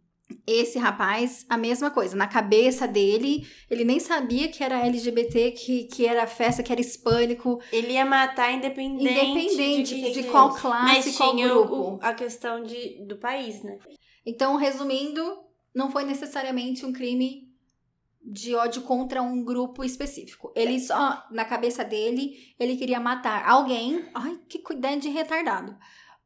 Esse rapaz, a mesma coisa. Na cabeça dele, ele nem sabia que era LGBT, que, que era festa, que era hispânico. Ele ia matar independente, Independente de, de, qual fosse. classe, Mas qual grupo. o- a questão de, do país, né? Então, resumindo, não foi necessariamente um crime de ódio contra um grupo específico. Ele só, na cabeça dele, ele queria matar alguém. Ai, que cuidado de retardado.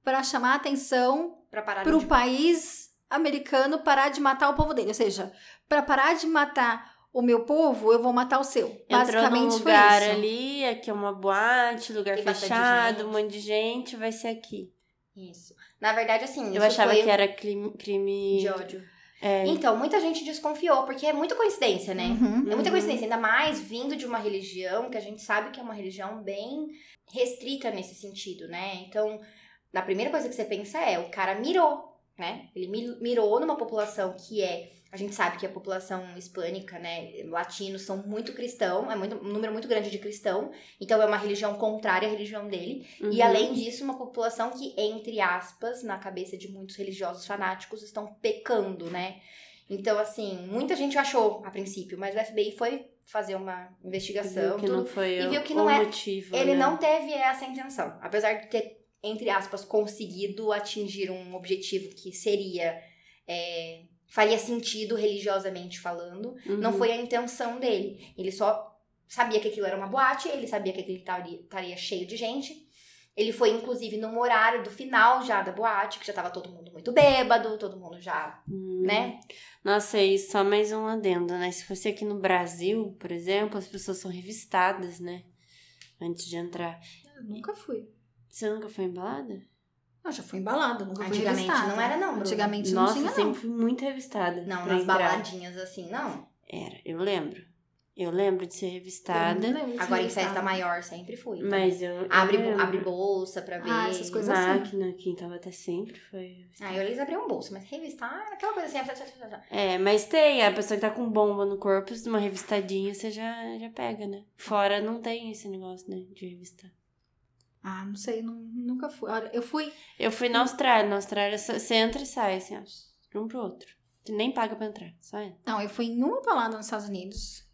Para chamar a atenção Pra parar para o de... país americano parar de matar o povo dele. Ou seja, para parar de matar o meu povo, eu vou matar o seu. Entrou num Basicamente foi lugar isso. ali, aqui é uma boate, lugar Tem fechado, um monte de gente, vai ser aqui. Isso. Na verdade, assim, Eu isso achava foi que era crime... crime... de ódio. É, Então, muita gente desconfiou, porque é muita coincidência, né? Uhum. É muita Uhum. coincidência, ainda mais vindo de uma religião que a gente sabe que é uma religião bem restrita nesse sentido, né? Então, a primeira coisa que você pensa é, o cara mirou, né? Ele mi- mirou numa população que é, a gente sabe que a população hispânica, né, latinos são muito cristão, é muito, um número muito grande de cristão, então é uma religião contrária à religião dele, e uhum. além disso, uma população que, entre aspas, na cabeça de muitos religiosos fanáticos, estão pecando, né? Então, assim, muita gente achou a princípio, mas o FBI foi fazer uma investigação. Viu tudo, e viu que não é- motivo, Ele né? não teve essa intenção. Apesar de ter, entre aspas, conseguido atingir um objetivo que seria. é, faria sentido religiosamente falando, não Uhum. foi a intenção dele. Ele só sabia que aquilo era uma boate, ele sabia que aquilo estaria, estaria cheio de gente. Ele foi, inclusive, num horário do final já da boate, que já tava todo mundo muito bêbado, todo mundo já, Hum. né? Nossa, e só mais um adendo, né? Se fosse aqui no Brasil, por exemplo, as pessoas são revistadas, né? Antes de entrar. Eu nunca fui. Você nunca foi embalada? Eu já fui embalada, nunca fui Antigamente revistada. não era não, Bruno. Antigamente Nossa, não tinha, sempre não. fui muito revistada. Não, nas entrar. baladinhas assim, não. Era, eu lembro. Eu lembro de ser revistada, de ser Agora em revistada. festa maior sempre fui. tá? mas eu. eu Abre, lembro. abre bolsa pra ver. Ah, essas coisas assim. Máquina, quem tava até sempre foi. Ah, eu eles abriam bolsa, mas revistar aquela coisa assim. É, mas tem, a pessoa que tá com bomba no corpo, se uma revistadinha, você já, já pega, né? Fora não tem esse negócio, né? De revistar. Ah, não sei, não- nunca fui. Olha, eu fui. Eu fui na Austrália. Na Austrália você entra e sai, assim, de um pro outro. Você nem paga pra entrar, só entra. Não, eu fui em uma balada nos Estados Unidos.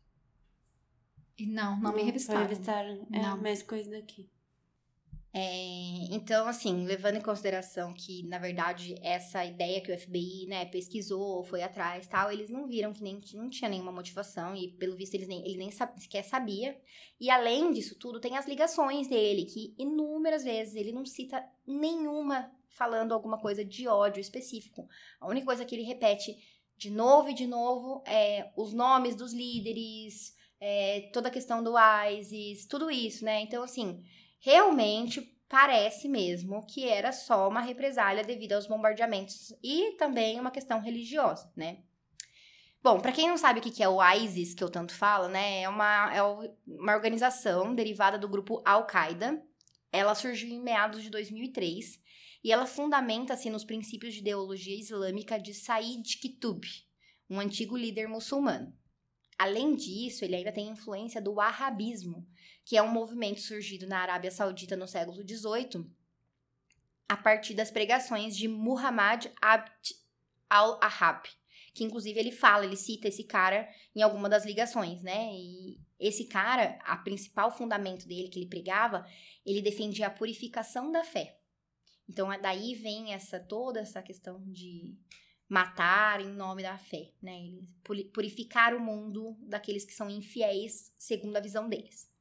E não, não me Foi revistaram. revistaram. É, Não. mais coisa daqui. É, então, assim, levando em consideração que, na verdade, essa ideia que o FBI, né, pesquisou, foi atrás tal, eles não viram que nem, não tinha nenhuma motivação e, pelo visto, eles nem, ele nem sequer sabia. E, além disso tudo, tem as ligações dele, que inúmeras vezes ele não cita nenhuma falando alguma coisa de ódio específico. A única coisa que ele repete de novo e de novo é os nomes dos líderes, é, toda a questão do ISIS, tudo isso, né? Então, assim, realmente parece mesmo que era só uma represália devido aos bombardeamentos e também uma questão religiosa, né? Bom, para quem não sabe o que é o ISIS, que eu tanto falo, né? É uma, é uma organização derivada do grupo Al-Qaeda. Ela surgiu em meados de 2003 e ela fundamenta-se nos princípios de ideologia islâmica de Said Qutb, um antigo líder muçulmano. Além disso, ele ainda tem influência do wahhabismo, que é um movimento surgido na Arábia Saudita no século XVIII, a partir das pregações de Muhammad Abd al-Ahab, que inclusive ele fala, ele cita esse cara em alguma das ligações, né? E esse cara, a principal fundamento dele que ele pregava, ele defendia a purificação da fé. Então é daí vem essa toda essa questão de matar em nome da fé, né? Purificar o mundo daqueles que são infiéis, segundo a visão deles.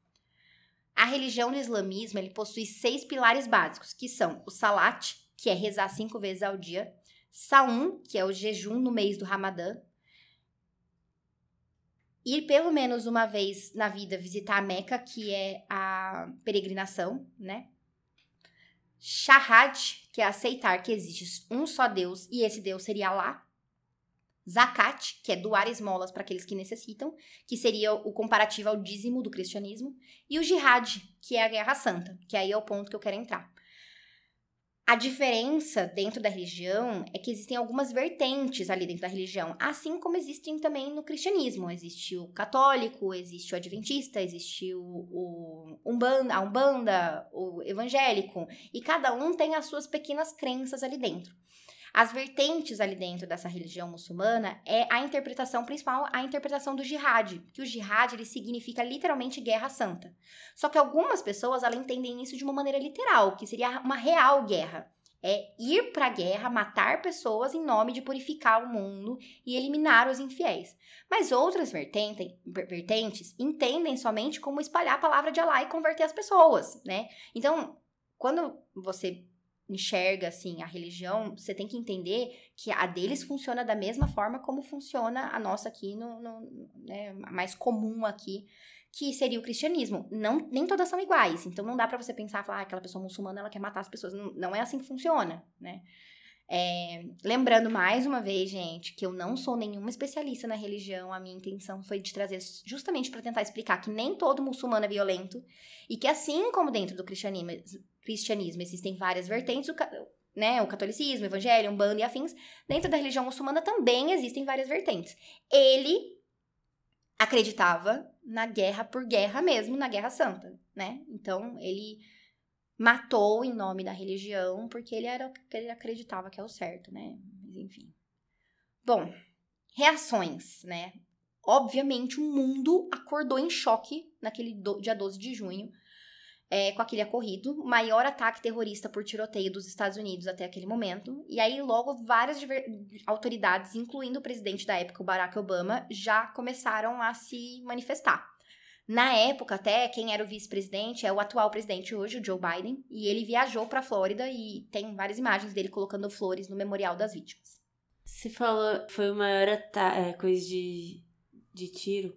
A religião do islamismo ele possui seis pilares básicos, que são o salat, que é rezar cinco vezes ao dia, saum, que é o jejum no mês do Ramadã, ir pelo menos uma vez na vida visitar a Meca, que é a peregrinação, né? Shahad, que é aceitar que existe um só Deus e esse Deus seria Allah. Zakat, que é doar esmolas para aqueles que necessitam, que seria o comparativo ao dízimo do cristianismo. E o jihad, que é a guerra santa, que aí é o ponto que eu quero entrar. A diferença dentro da religião é que existem algumas vertentes ali dentro da religião, assim como existem também no cristianismo. Existe o católico, existe o adventista, existe o, o umbanda, a umbanda, o evangélico, e cada um tem as suas pequenas crenças ali dentro. As vertentes ali dentro dessa religião muçulmana é a interpretação principal, a interpretação do jihad, que o jihad ele significa literalmente guerra santa. Só que algumas pessoas elas entendem isso de uma maneira literal, que seria uma real guerra. É ir para a guerra, matar pessoas em nome de purificar o mundo e eliminar os infiéis. Mas outras vertentes, vertentes entendem somente como espalhar a palavra de Allah e converter as pessoas, né? Então, quando você enxerga assim a religião, você tem que entender que a deles funciona da mesma forma como funciona a nossa aqui no, no né, mais comum aqui, que seria o cristianismo. Não, nem todas são iguais, então não dá para você pensar, falar, ah, aquela pessoa muçulmana ela quer matar as pessoas. Não, não é assim que funciona, né? É, lembrando mais uma vez, gente, que eu não sou nenhuma especialista na religião, a minha intenção foi de trazer justamente para tentar explicar que nem todo muçulmano é violento e que assim como dentro do cristianismo, cristianismo existem várias vertentes, o, né, o catolicismo, o evangelho, um bando e afins, dentro da religião muçulmana também existem várias vertentes. Ele acreditava na guerra por guerra mesmo, na guerra santa, né? Então, ele matou em nome da religião porque ele era ele acreditava que é o certo, né? Mas enfim. Bom, reações, né? Obviamente o mundo acordou em choque naquele do, dia 12 de junho é, com aquele ocorrido, maior ataque terrorista por tiroteio dos Estados Unidos até aquele momento. E aí, logo, várias autoridades, incluindo o presidente da época, o Barack Obama, já começaram a se manifestar. Na época, até, quem era o vice-presidente é o atual presidente hoje, o Joe Biden, e ele viajou para a Flórida e tem várias imagens dele colocando flores no memorial das vítimas. Você falou, foi o maior é, coisa de de tiro.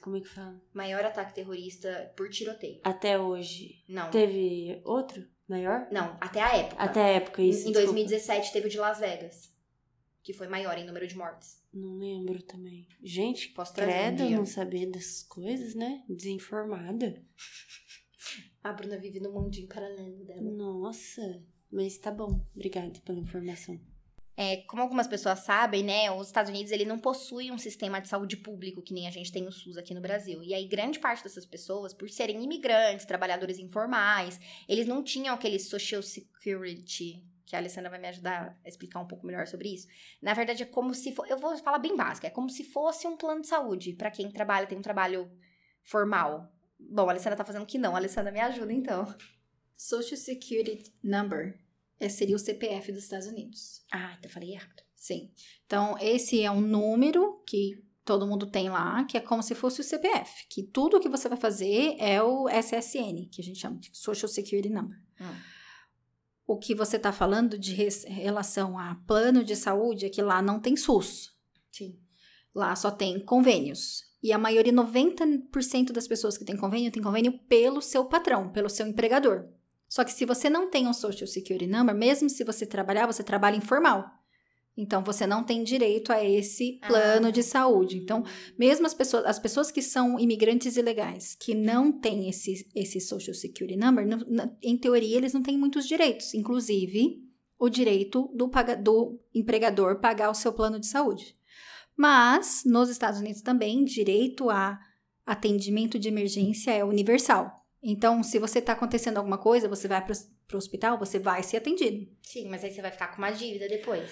Como é que fala? Maior ataque terrorista por tiroteio. Até hoje. Não. Teve outro maior? Não, até a época. Até a época, isso. Em, 2017 teve o de Las Vegas. Que foi maior em número de mortes. Não lembro também. Gente, Posso credo, um não saber dessas coisas, né? Desinformada. A Bruna vive no mundinho paralelo dela. Nossa, mas tá bom. Obrigada pela informação. É, como algumas pessoas sabem, né, os Estados Unidos ele não possui um sistema de saúde público que nem a gente tem o SUS aqui no Brasil. E aí grande parte dessas pessoas, por serem imigrantes, trabalhadores informais, eles não tinham aquele social security que a Alessandra vai me ajudar a explicar um pouco melhor sobre isso. Na verdade é como se for, eu vou falar bem básico, é como se fosse um plano de saúde para quem trabalha, tem um trabalho formal. Bom, a Alessandra tá fazendo que não, a Alessandra me ajuda então. Social Security Number seria o CPF dos Estados Unidos. Ah, então falei errado. Sim. Então, esse é um número que todo mundo tem lá, que é como se fosse o CPF, que tudo que você vai fazer é o SSN, que a gente chama de Social Security Number. Hum. O que você está falando de relação a plano de saúde é que lá não tem SUS. Sim. Lá só tem convênios. E a maioria, 90% das pessoas que têm convênio, tem convênio pelo seu patrão, pelo seu empregador. Só que se você não tem um Social Security Number, mesmo se você trabalhar, você trabalha informal. Então você não tem direito a esse plano ah. de saúde. Então, mesmo as pessoas, as pessoas que são imigrantes ilegais, que não têm esse, esse Social Security Number, em teoria eles não têm muitos direitos, inclusive o direito do, do empregador pagar o seu plano de saúde. Mas nos Estados Unidos também, direito a atendimento de emergência é universal. Então, se você tá acontecendo alguma coisa, você vai pro, pro hospital, você vai ser atendido. Sim, mas aí você vai ficar com uma dívida depois.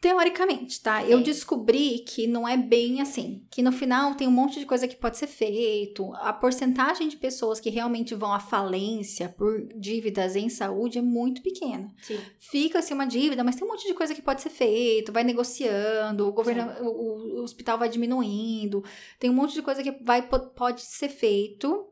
Teoricamente, tá? Eu descobri que não é bem assim. Que no final tem um monte de coisa que pode ser feito. A porcentagem de pessoas que realmente vão à falência por dívidas em saúde é muito pequena. Sim. Fica-se uma dívida, mas tem um monte de coisa que pode ser feito. Vai negociando, o governo, o, o, hospital vai diminuindo. Tem um monte de coisa que vai, pode ser feito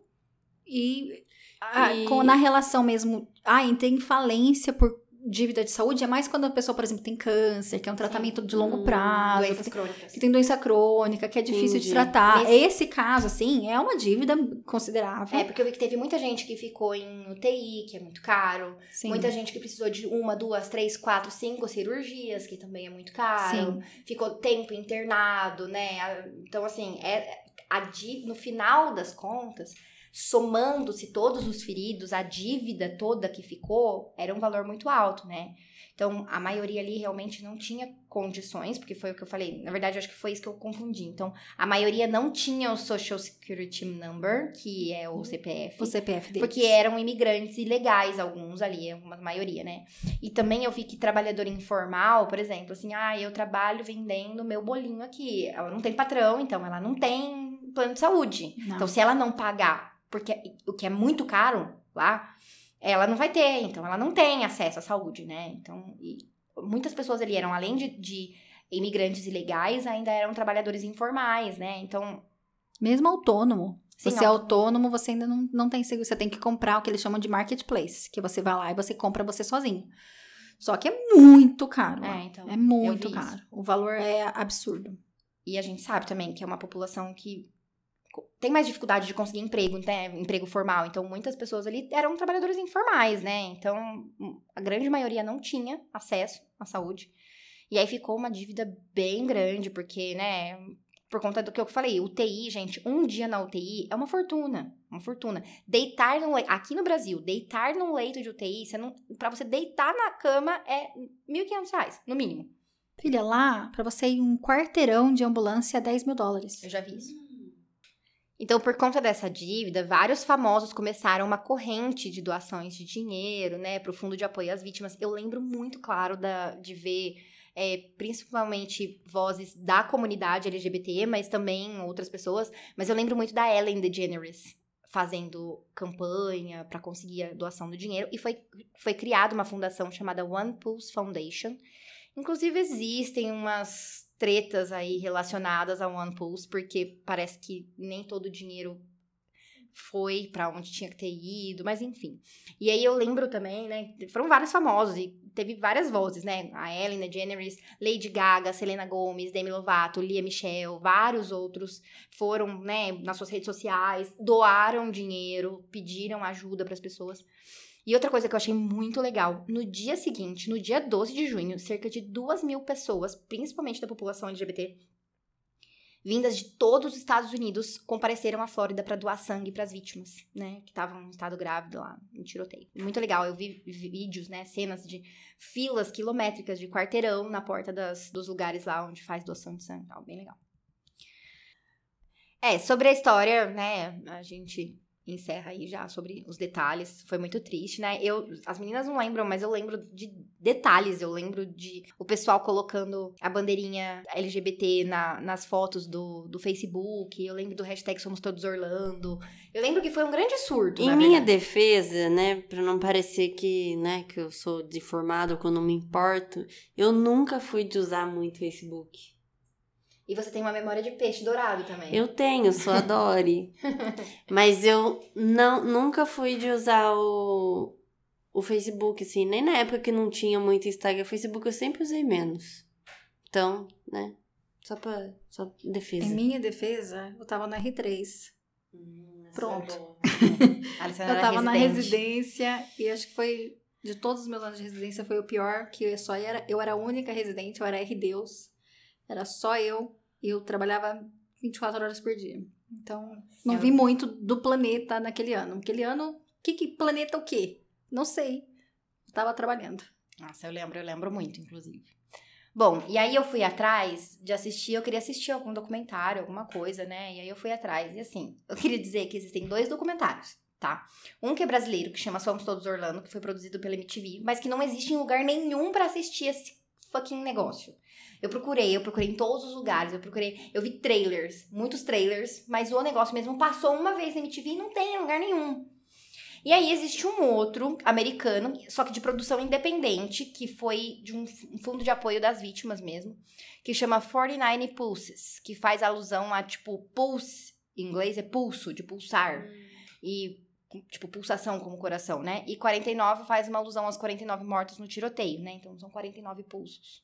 e, a, e... Com, na relação mesmo, ah, entrei em falência por dívida de saúde é mais quando a pessoa, por exemplo, tem câncer, que é um tratamento Sim. de longo hum, prazo, doenças que, crônicas. que tem doença crônica, que é difícil Entendi. de tratar. Nesse... Esse caso, assim, é uma dívida considerável. É, porque eu vi que teve muita gente que ficou em UTI, que é muito caro. Sim. Muita gente que precisou de uma, duas, três, quatro, cinco cirurgias, que também é muito caro. Sim. Ficou tempo internado, né? Então, assim, é, a, no final das contas somando-se todos os feridos, a dívida toda que ficou era um valor muito alto, né? Então, a maioria ali realmente não tinha condições, porque foi o que eu falei. Na verdade, eu acho que foi isso que eu confundi. Então, a maioria não tinha o Social Security Number, que é o CPF. O CPF deles. Porque eram imigrantes ilegais, alguns ali, uma maioria, né? E também eu vi que trabalhador informal, por exemplo, assim, ah, eu trabalho vendendo meu bolinho aqui. Ela não tem patrão, então ela não tem plano de saúde. Não. Então, se ela não pagar, porque o que é muito caro lá, ela não vai ter, então ela não tem acesso à saúde, né? Então, e muitas pessoas ali eram, além de, de imigrantes ilegais, ainda eram trabalhadores informais, né? Então, Mesmo autônomo. Sim, você é autônomo. você ainda não, não tem seguro. Você tem que comprar o que eles chamam de marketplace, que você vai lá e você compra você sozinho. Só que é muito caro. é, então É muito vi isso. caro. O valor é absurdo. E a gente sabe também que é uma população que tem mais dificuldade de conseguir emprego, né? Emprego formal. Então, muitas pessoas ali eram trabalhadores informais, né? Então, hum, a grande maioria não tinha acesso à saúde. E aí ficou uma dívida bem grande, porque, né? Por conta do que eu falei, UTI, gente, um dia na UTI é uma fortuna. Uma fortuna. Deitar no leito, aqui no Brasil, deitar num leito de UTI, você não, pra você deitar na cama é 1.500 reais, no mínimo. Filha, lá, pra você ir um quarteirão de ambulância é 10 mil dólares. Eu já vi isso. Então, por conta dessa dívida, vários famosos começaram uma corrente de doações de dinheiro, né, para o Fundo de Apoio às Vítimas. Eu lembro muito, claro, da, de ver é, principalmente vozes da comunidade LGBT, mas também outras pessoas. Mas eu lembro muito da Ellen DeGeneres fazendo campanha para conseguir a doação do dinheiro. E foi, foi criada uma fundação chamada One Pulse Foundation. Inclusive, existem umas tretas aí relacionadas ao One Pulse, porque parece que nem todo o dinheiro foi pra onde tinha que ter ido, mas enfim. E aí eu lembro também, né, foram vários famosos e teve várias vozes, né, a Ellen DeGeneres, Lady Gaga, Selena Gomez, Demi Lovato, Lia Michelle, vários outros foram, né, nas suas redes sociais, doaram dinheiro, pediram ajuda para as pessoas. E outra coisa que eu achei muito legal, no dia seguinte, no dia 12 de junho, cerca de duas mil pessoas, principalmente da população LGBT, vindas de todos os Estados Unidos, compareceram à Flórida para doar sangue para as vítimas, né, que estavam em estado grávido lá, em tiroteio. Muito legal, eu vi vídeos, né, cenas de filas quilométricas de quarteirão na porta das, dos lugares lá onde faz doação de sangue, tal, bem legal. É, sobre a história, né, a gente encerra aí já sobre os detalhes. Foi muito triste, né? Eu, as meninas não lembram, mas eu lembro de detalhes. Eu lembro de o pessoal colocando a bandeirinha LGBT na, nas fotos do, do Facebook. Eu lembro do hashtag Somos Todos Orlando. Eu lembro que foi um grande surto. Em minha defesa, né, pra não parecer que, né, que eu sou desinformado, que eu não me importo, eu nunca fui de usar muito Facebook. E você tem uma memória de peixe dourado também. Eu tenho, sou a Dori. Mas eu não, nunca fui de usar o, o Facebook, assim. Nem na época que não tinha muito Instagram. Facebook eu sempre usei menos. Então, né? Só pra. Só defesa. Em minha defesa, eu tava no R3. Hum, Pronto. é Alessandra Eu tava na residência e acho que foi. De todos os meus anos de residência, foi o pior, que eu só era. Eu era a única residente, eu era R-Deus. Era só eu. E eu trabalhava 24 horas por dia. Então, não Eu- vi muito do planeta naquele ano. Aquele ano, que, que planeta o quê? Não sei. Eu tava trabalhando. Nossa, eu lembro, eu lembro muito, inclusive. Bom, e aí eu fui atrás de assistir, eu queria assistir algum documentário, alguma coisa, né? E aí eu fui atrás. E assim, eu queria dizer que existem dois documentários, tá? Um que é brasileiro, que chama Somos Todos Orlando, que foi produzido pela MTV, mas que não existe em lugar nenhum pra assistir esse fucking negócio. Eu procurei, eu procurei em todos os lugares, eu procurei, eu vi trailers, muitos trailers, mas o negócio mesmo passou uma vez na MTV e não tem em lugar nenhum. E aí existe um outro americano, só que de produção independente, que foi de um fundo de apoio das vítimas mesmo, que chama 49 Pulses, que faz alusão a tipo pulse, em inglês é pulso, de pulsar. E tipo pulsação como coração, né? E 49 faz uma alusão aos 49 mortos no tiroteio, né? Então são 49 pulsos.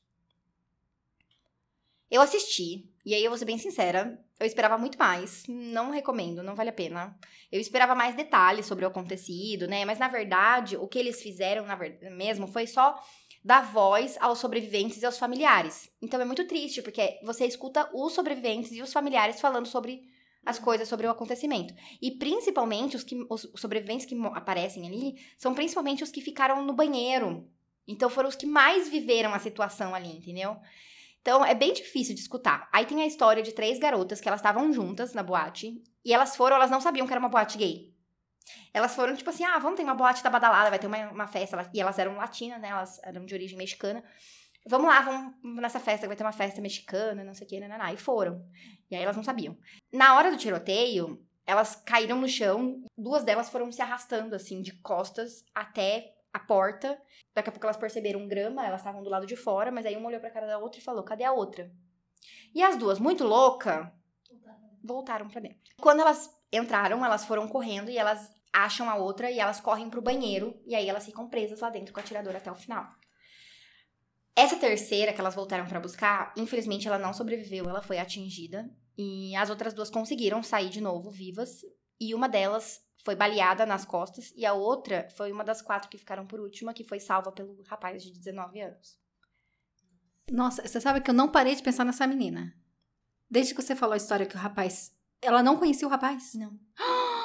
Eu assisti, e aí eu vou ser bem sincera, eu esperava muito mais. Não recomendo, não vale a pena. Eu esperava mais detalhes sobre o acontecido, né? Mas na verdade, o que eles fizeram, na verdade, mesmo, foi só dar voz aos sobreviventes e aos familiares. Então é muito triste, porque você escuta os sobreviventes e os familiares falando sobre as coisas sobre o acontecimento. E principalmente os que os sobreviventes que aparecem ali são principalmente os que ficaram no banheiro. Então foram os que mais viveram a situação ali, entendeu? Então é bem difícil de escutar. Aí tem a história de três garotas que elas estavam juntas na boate e elas foram, elas não sabiam que era uma boate gay. Elas foram tipo assim: "Ah, vamos ter uma boate da badalada, vai ter uma, uma festa". E elas eram latinas, né? Elas eram de origem mexicana. Vamos lá, vamos nessa festa, vai ter uma festa mexicana, não sei o que, nananá. E foram. E aí elas não sabiam. Na hora do tiroteio, elas caíram no chão, duas delas foram se arrastando, assim, de costas até a porta. Daqui a pouco elas perceberam grama, elas estavam do lado de fora, mas aí uma olhou pra cara da outra e falou: cadê a outra? E as duas, muito louca, voltaram pra dentro. Quando elas entraram, elas foram correndo e elas acham a outra e elas correm pro banheiro. E aí elas ficam presas lá dentro com a atiradora até o final. Essa terceira que elas voltaram pra buscar, infelizmente ela não sobreviveu, ela foi atingida. E as outras duas conseguiram sair de novo vivas. E uma delas foi baleada nas costas. E a outra foi uma das quatro que ficaram por última, que foi salva pelo rapaz de 19 anos. Nossa, você sabe que eu não parei de pensar nessa menina. Desde que você falou a história que o rapaz. Ela não conhecia o rapaz? Não.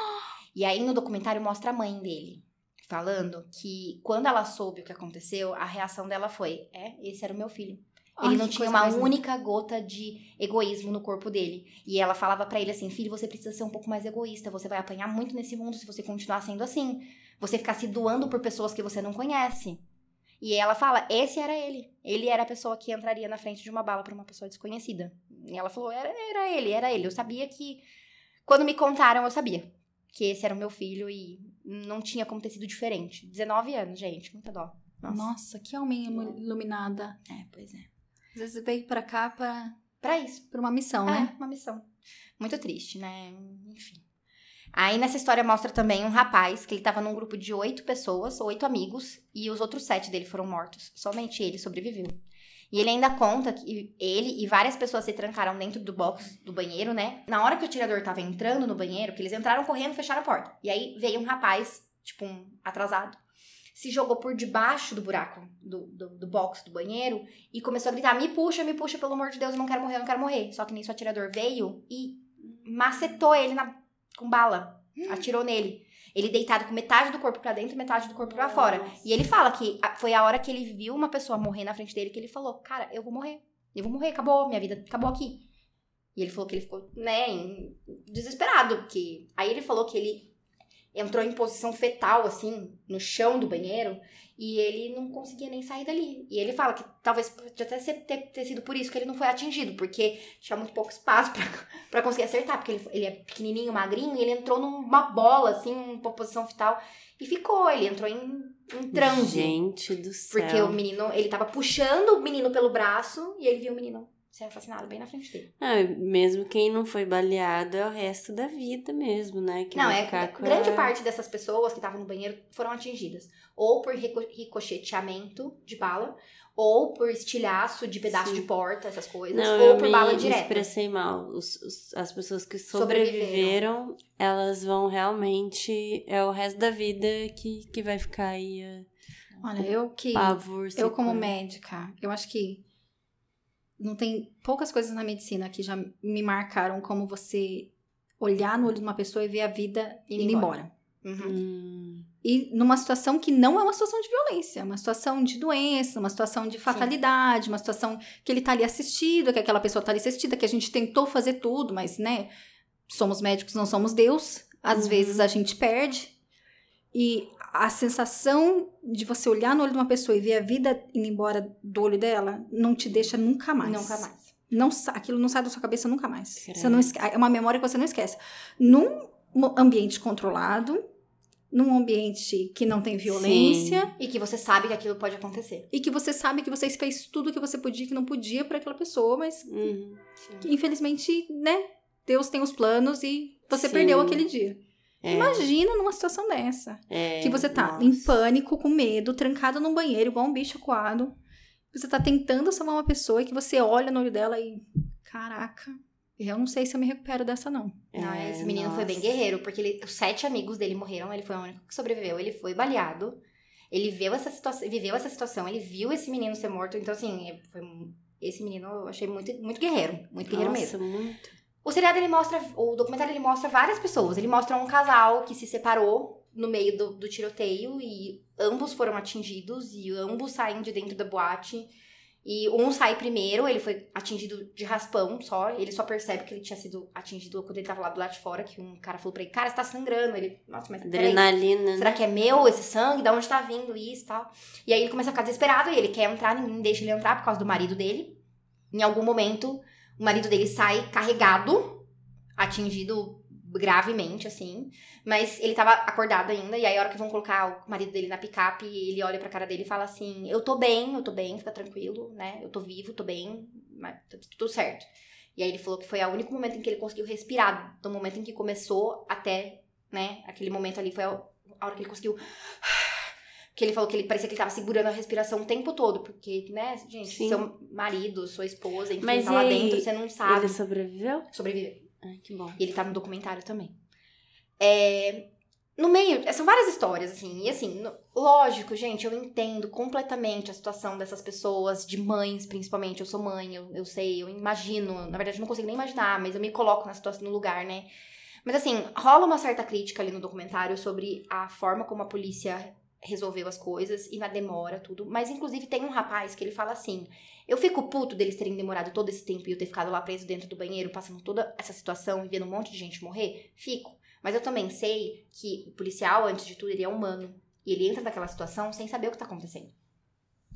E aí no documentário mostra a mãe dele. Falando que quando ela soube o que aconteceu, a reação dela foi: É, esse era o meu filho. Ele Ai, não tinha uma única gota de egoísmo no corpo dele. E ela falava pra ele assim: "Filho, você precisa ser um pouco mais egoísta, você vai apanhar muito nesse mundo se você continuar sendo assim. Você ficar se doando por pessoas que você não conhece". E ela fala: "Esse era ele. Ele era a pessoa que entraria na frente de uma bala pra uma pessoa desconhecida". E ela falou: "Era, era ele, era ele. Eu sabia que quando me contaram, eu sabia que esse era o meu filho e não tinha como ter sido diferente. 19 anos, gente, muita dó. Nossa. Nossa, que alminha iluminada. É, pois é. Às vezes veio pra cá pra, Pra isso. pra uma missão, É, né? uma missão. Muito triste, né? Enfim. Aí nessa história mostra também um rapaz que ele tava num grupo de oito pessoas, oito amigos, e os outros sete dele foram mortos. Somente ele sobreviveu. E ele ainda conta que ele e várias pessoas se trancaram dentro do box do banheiro, né? Na hora que o tirador tava entrando no banheiro, que eles entraram correndo e fecharam a porta. E aí veio um rapaz, tipo um atrasado, se jogou por debaixo do buraco do, do, do box do banheiro e começou a gritar: Me puxa, me puxa, pelo amor de Deus, eu não quero morrer, eu não quero morrer. Só que nisso o atirador veio e macetou ele na- com bala. Atirou nele. Ele deitado com metade do corpo pra dentro e metade do corpo pra fora. E ele fala que foi a hora que ele viu uma pessoa morrer na frente dele que ele falou: Cara, eu vou morrer. Eu vou morrer, acabou, minha vida acabou aqui. E ele falou que ele ficou, né, desesperado. Porque... Aí ele falou que ele entrou em posição fetal, assim, no chão do banheiro. E ele não conseguia nem sair dali. E ele fala que talvez pode até ser- ter, ter sido por isso que ele não foi atingido, porque tinha muito pouco espaço pra, pra conseguir acertar, porque ele, ele é pequenininho, magrinho, e ele entrou numa bola, assim, em posição fetal, e ficou. Ele entrou em, em transe. Gente do céu. Porque o menino, ele tava puxando o menino pelo braço, e ele viu o menino ser assassinado bem na frente dele. Ah, mesmo quem não foi baleado é o resto da vida mesmo, né? Que Não, é grande a- parte dessas pessoas que estavam no banheiro foram atingidas. Ou por rico- ricocheteamento de bala, ou por estilhaço de pedaço Sim. de porta, essas coisas, Não, ou eu por bala direta. expressei mal. Os- os- as pessoas que Sobreviveram. sobreviveram, elas vão realmente. É o resto da vida que, que vai ficar aí a Olha, eu que. pavor. Eu, como médica, eu acho que não tem poucas coisas na medicina que já me marcaram como você olhar no olho de uma pessoa e ver a vida Indo indo embora. embora. Uhum. Hum, E numa situação que não é uma situação de violência, é uma situação de doença, uma situação de fatalidade, uma situação que ele tá ali assistido, que aquela pessoa tá ali assistida, que a gente tentou fazer tudo, mas, né, somos médicos, não somos Deus. Às Uhum. vezes a gente perde. E a sensação de você olhar no olho de uma pessoa e ver a vida indo embora do olho dela não te deixa nunca mais. Nunca mais. Não, aquilo não sai da sua cabeça nunca mais. Você não é uma memória que você não esquece. Num ambiente controlado, num ambiente que não tem violência E que você sabe que aquilo pode acontecer. e que você sabe que você fez tudo o que você podia e que não podia para aquela pessoa, mas uhum. que infelizmente, né, Deus tem os planos e você Sim. perdeu aquele dia. É, Imagina numa situação dessa, é, que você tá nossa. em pânico, com medo, trancado num banheiro igual um bicho acuado. Você tá tentando salvar uma pessoa e que você olha no olho dela e caraca, eu não sei se eu me recupero dessa não. Não, É, esse menino foi bem nossa. guerreiro, porque ele- os sete amigos dele morreram, ele foi o único que sobreviveu, ele foi baleado. Ele viu essa situação, viveu essa situação, ele viu esse menino ser morto, então assim, foi um- esse menino eu achei muito, muito guerreiro, muito guerreiro Nossa, mesmo. muito. O seriado ele mostra, o documentário ele mostra várias pessoas. Ele mostra um casal que se separou no meio do, do tiroteio e ambos foram atingidos e ambos saem de dentro da boate. E um sai primeiro, ele foi atingido de raspão só, ele só percebe que ele tinha sido atingido quando ele tava lá do lado de fora, que um cara falou pra ele, cara, você tá sangrando. Ele, nossa, mas Adrenalina. Será né? que é meu esse sangue? Da onde tá vindo isso e tal? E aí ele começa a ficar desesperado e ele quer entrar, ninguém deixa ele entrar por causa do marido dele. Em algum momento, o marido dele sai carregado, atingido gravemente, assim. Mas ele tava acordado ainda, e aí a hora que vão colocar o marido dele na picape, ele olha pra cara dele e fala assim: Eu tô bem, eu tô bem, fica tranquilo, né? Eu tô vivo, tô bem, mas tá tudo certo. E aí ele falou que foi o único momento em que ele conseguiu respirar, do momento em que começou até, né, aquele momento ali, foi a a hora que ele conseguiu. Que ele falou que ele parecia que ele tava segurando a respiração o tempo todo, porque, né, gente, Sim. seu marido, sua esposa, enfim, Mas tá lá dentro, você não sabe. Ele sobreviveu? Sobreviver. Ai, que bom. E ele tá no documentário também. É, no meio, são várias histórias, assim. E assim, no- lógico, gente, eu entendo completamente a situação dessas pessoas, de mães, principalmente. Eu sou mãe, eu, eu sei, eu imagino. Na verdade, eu não consigo nem imaginar, mas eu me coloco na situação, no lugar, né? Mas assim, rola uma certa crítica ali no documentário sobre a forma como a polícia resolveu as coisas e na demora, tudo. Mas, inclusive, tem um rapaz que ele fala assim: eu fico puto deles terem demorado todo esse tempo e eu ter ficado lá preso dentro do banheiro, passando toda essa situação e vendo um monte de gente morrer. Fico. Mas eu também sei que o policial, antes de tudo, ele é humano. E ele entra naquela situação sem saber o que tá acontecendo.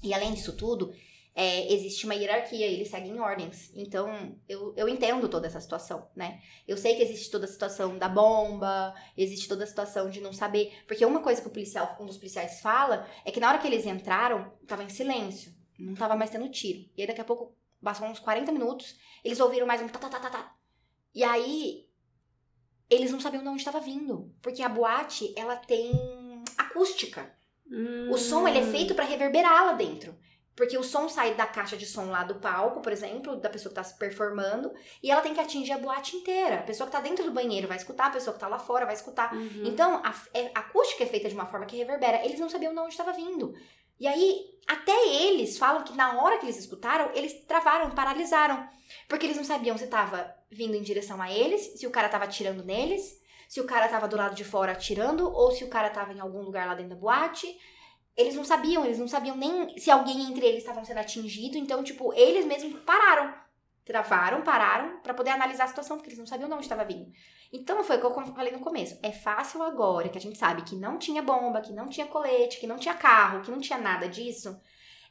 E além disso tudo, é, existe uma hierarquia, eles seguem ordens. Então, eu, eu entendo toda essa situação, né? Eu sei que existe toda a situação da bomba, existe toda a situação de não saber. Porque uma coisa que o policial, um dos policiais fala é que na hora que eles entraram, tava em silêncio. Não tava mais tendo tiro. E aí daqui a pouco, passou uns 40 minutos, eles ouviram mais um tá, tá, tá, tá, tá. E aí, eles não sabiam de onde estava vindo. Porque a boate, ela tem acústica. O som, ele é feito pra reverberar lá dentro. Porque o som sai da caixa de som lá do palco, por exemplo, da pessoa que tá se performando, e ela tem que atingir a boate inteira. A pessoa que tá dentro do banheiro vai escutar, a pessoa que tá lá fora vai escutar. Uhum. Então, a, é- a acústica é feita de uma forma que reverbera. Eles não sabiam de onde estava vindo. E aí, até eles falam que na hora que eles escutaram, eles travaram, paralisaram. Porque eles não sabiam se tava vindo em direção a eles, se o cara tava atirando neles, se o cara tava do lado de fora atirando, ou se o cara tava em algum lugar lá dentro da boate. Eles não sabiam, eles não sabiam nem se alguém entre eles estavam sendo atingido. Então, tipo, eles mesmos pararam. Travaram, pararam, pra poder analisar a situação, porque eles não sabiam de onde estava vindo. Então, foi o que eu falei no começo. É fácil agora, que a gente sabe que não tinha bomba, que não tinha colete, que não tinha carro, que não tinha nada disso.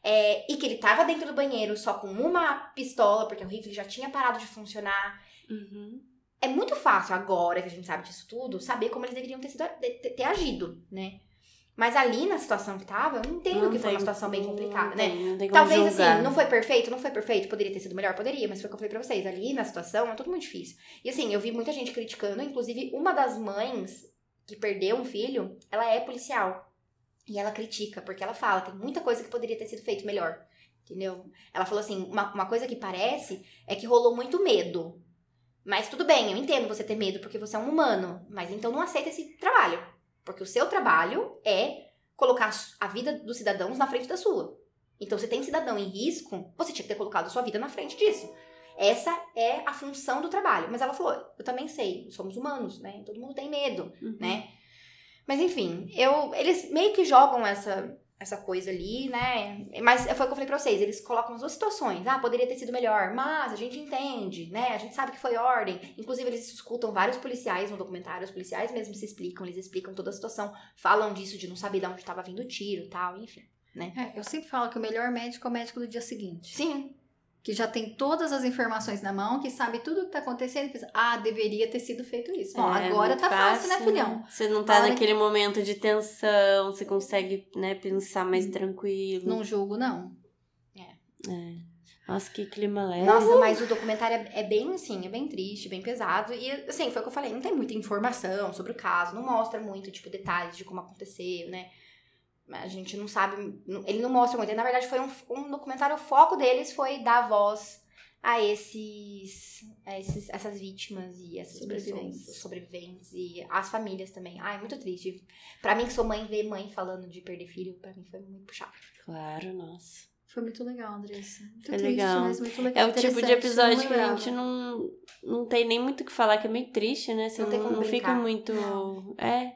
é, e que ele tava dentro do banheiro só com uma pistola, porque o rifle já tinha parado de funcionar. Uhum. É muito fácil agora que a gente sabe disso tudo, saber como eles deveriam ter, sido, ter, ter agido, né? Mas ali na situação que tava, eu entendo Não que foi uma situação bem complicada, né? tem- tem Talvez julgar. assim, não foi perfeito, não foi perfeito, poderia ter sido melhor, poderia, mas foi o que eu falei pra vocês. Ali na situação é tudo muito difícil. E assim, eu vi muita gente criticando, inclusive uma das mães que perdeu um filho, ela é policial. E ela critica, porque ela fala, tem muita coisa que poderia ter sido feito melhor. Entendeu? Ela falou assim: uma, uma coisa que parece é que rolou muito medo. Mas tudo bem, eu entendo você ter medo porque você é um humano. Mas então não aceita esse trabalho. Porque o seu trabalho é colocar a vida dos cidadãos na frente da sua. Então, se tem cidadão em risco, você tinha que ter colocado a sua vida na frente disso. Essa é a função do trabalho. Mas ela falou: eu também sei, somos humanos, né? Todo mundo tem medo Uhum. né? Mas enfim, eu, eles meio que jogam essa, essa coisa ali, né? Mas foi o que eu falei pra vocês, eles colocam as duas situações. Ah, poderia ter sido melhor, mas a gente entende, né? A gente sabe que foi ordem. Inclusive, eles escutam vários policiais no documentário, os policiais mesmo se explicam, eles explicam toda a situação, falam disso de não saber de onde estava vindo o tiro e tal, enfim. É, eu sempre falo que o melhor médico é o médico do dia seguinte. Sim, Que já tem todas as informações na mão, que sabe tudo o que tá acontecendo e pensa, ah, deveria ter sido feito isso. Bom, É, agora tá fácil, né, filhão? Você não tá naquele momento de tensão, você consegue, né, pensar mais tranquilo. Não julgo, não. É. Nossa, que clima leve. Nossa, mas o documentário é, é bem assim, é bem triste, bem pesado. E assim, foi o que eu falei, não tem muita informação sobre o caso, não mostra muito, tipo, detalhes de como aconteceu, né? A gente não sabe, ele não mostra muito. Na verdade, foi um, um documentário, o foco deles foi dar voz a esses, a esses essas vítimas e essas Sobreviventes. pessoas, sobreviventes e as famílias também. Ai, muito triste. Pra mim que sou mãe, ver mãe falando de perder filho, pra mim foi muito puxado. Claro, nossa. Foi muito legal, Andressa. Muito Foi triste, legal. mas muito legal. É o tipo de episódio que a gente não, não tem nem muito o que falar, que é meio triste, né? Você Não não, tem como não fica muito. Não. É.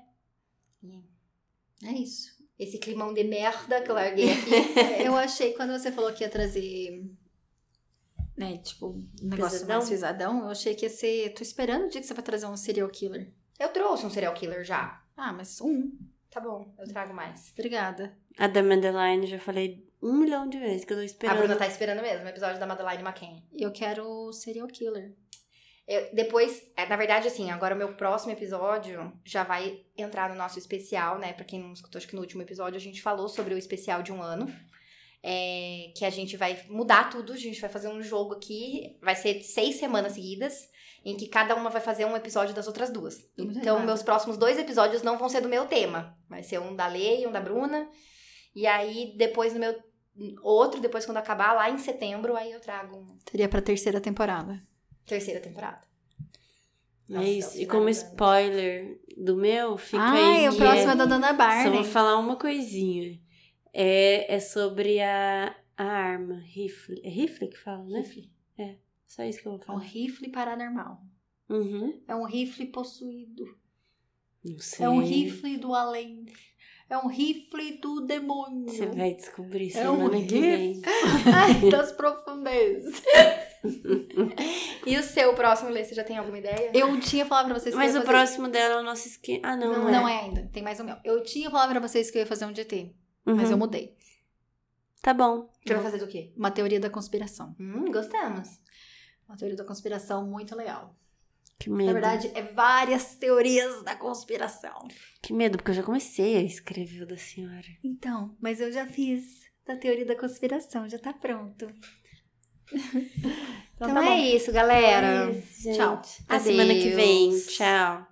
É isso. Esse climão de merda que eu larguei aqui. Eu achei, quando você falou que ia trazer, né, tipo, um negócio Pesadão? mais pesadão, eu achei que ia ser. Tô esperando o dia que você vai trazer um serial killer. eu trouxe um serial killer já. Ah, mas um. Tá bom, eu trago mais. Obrigada. A da Madeline, já falei um milhão de vezes que eu tô A esperando. Bruna tá esperando mesmo, o episódio da Madeline McCain. Eu quero o serial killer. Eu- depois, é, na verdade, assim, agora o meu próximo episódio já vai entrar no nosso especial, né? Pra quem não escutou, acho que no último episódio a gente falou sobre o especial de um ano. É, que a gente vai mudar tudo, a gente vai fazer um jogo aqui, vai ser seis semanas seguidas, em que cada uma vai fazer um episódio das outras duas. Muito Então, meus próximos dois episódios não vão ser do meu tema. Vai ser um da Lei e um da Bruna. E aí, depois no meu outro, depois quando acabar, lá em setembro, aí eu trago uma Teria pra terceira temporada. Terceira temporada. É Nossa, isso. tá E como spoiler do meu, fica Ai, aí. o que próximo é... é da Dona Só Barney. vou falar uma coisinha. É, é sobre a, a arma, rifle. É rifle que fala, né? Rifle. Só isso que eu vou É um falar. rifle paranormal. Uhum. É um rifle possuído. Não sei. É um rifle do além. É um rifle do demônio. Você vai descobrir É um semana que vem. Das profundezas. E o seu próximo, Lê, você já tem alguma ideia? Eu tinha falado pra vocês que Mas eu o ia fazer... próximo dela é o nosso esquema. Ah, não, Não não, Não é. é ainda, tem mais um meu. Eu tinha falado pra vocês que eu ia fazer um DT, Uhum. mas eu mudei. Tá bom. Você vai fazer do quê? Uma teoria da conspiração. Hum, gostamos. Uma teoria da conspiração muito legal. Que medo. Na verdade, é várias teorias da conspiração. Que medo, porque eu já comecei a escrever o da senhora. Então, mas eu já fiz da teoria da conspiração, já tá pronto. Então, tá é isso, galera. É isso. Tchau. Até semana que vem. Adeus. Tchau.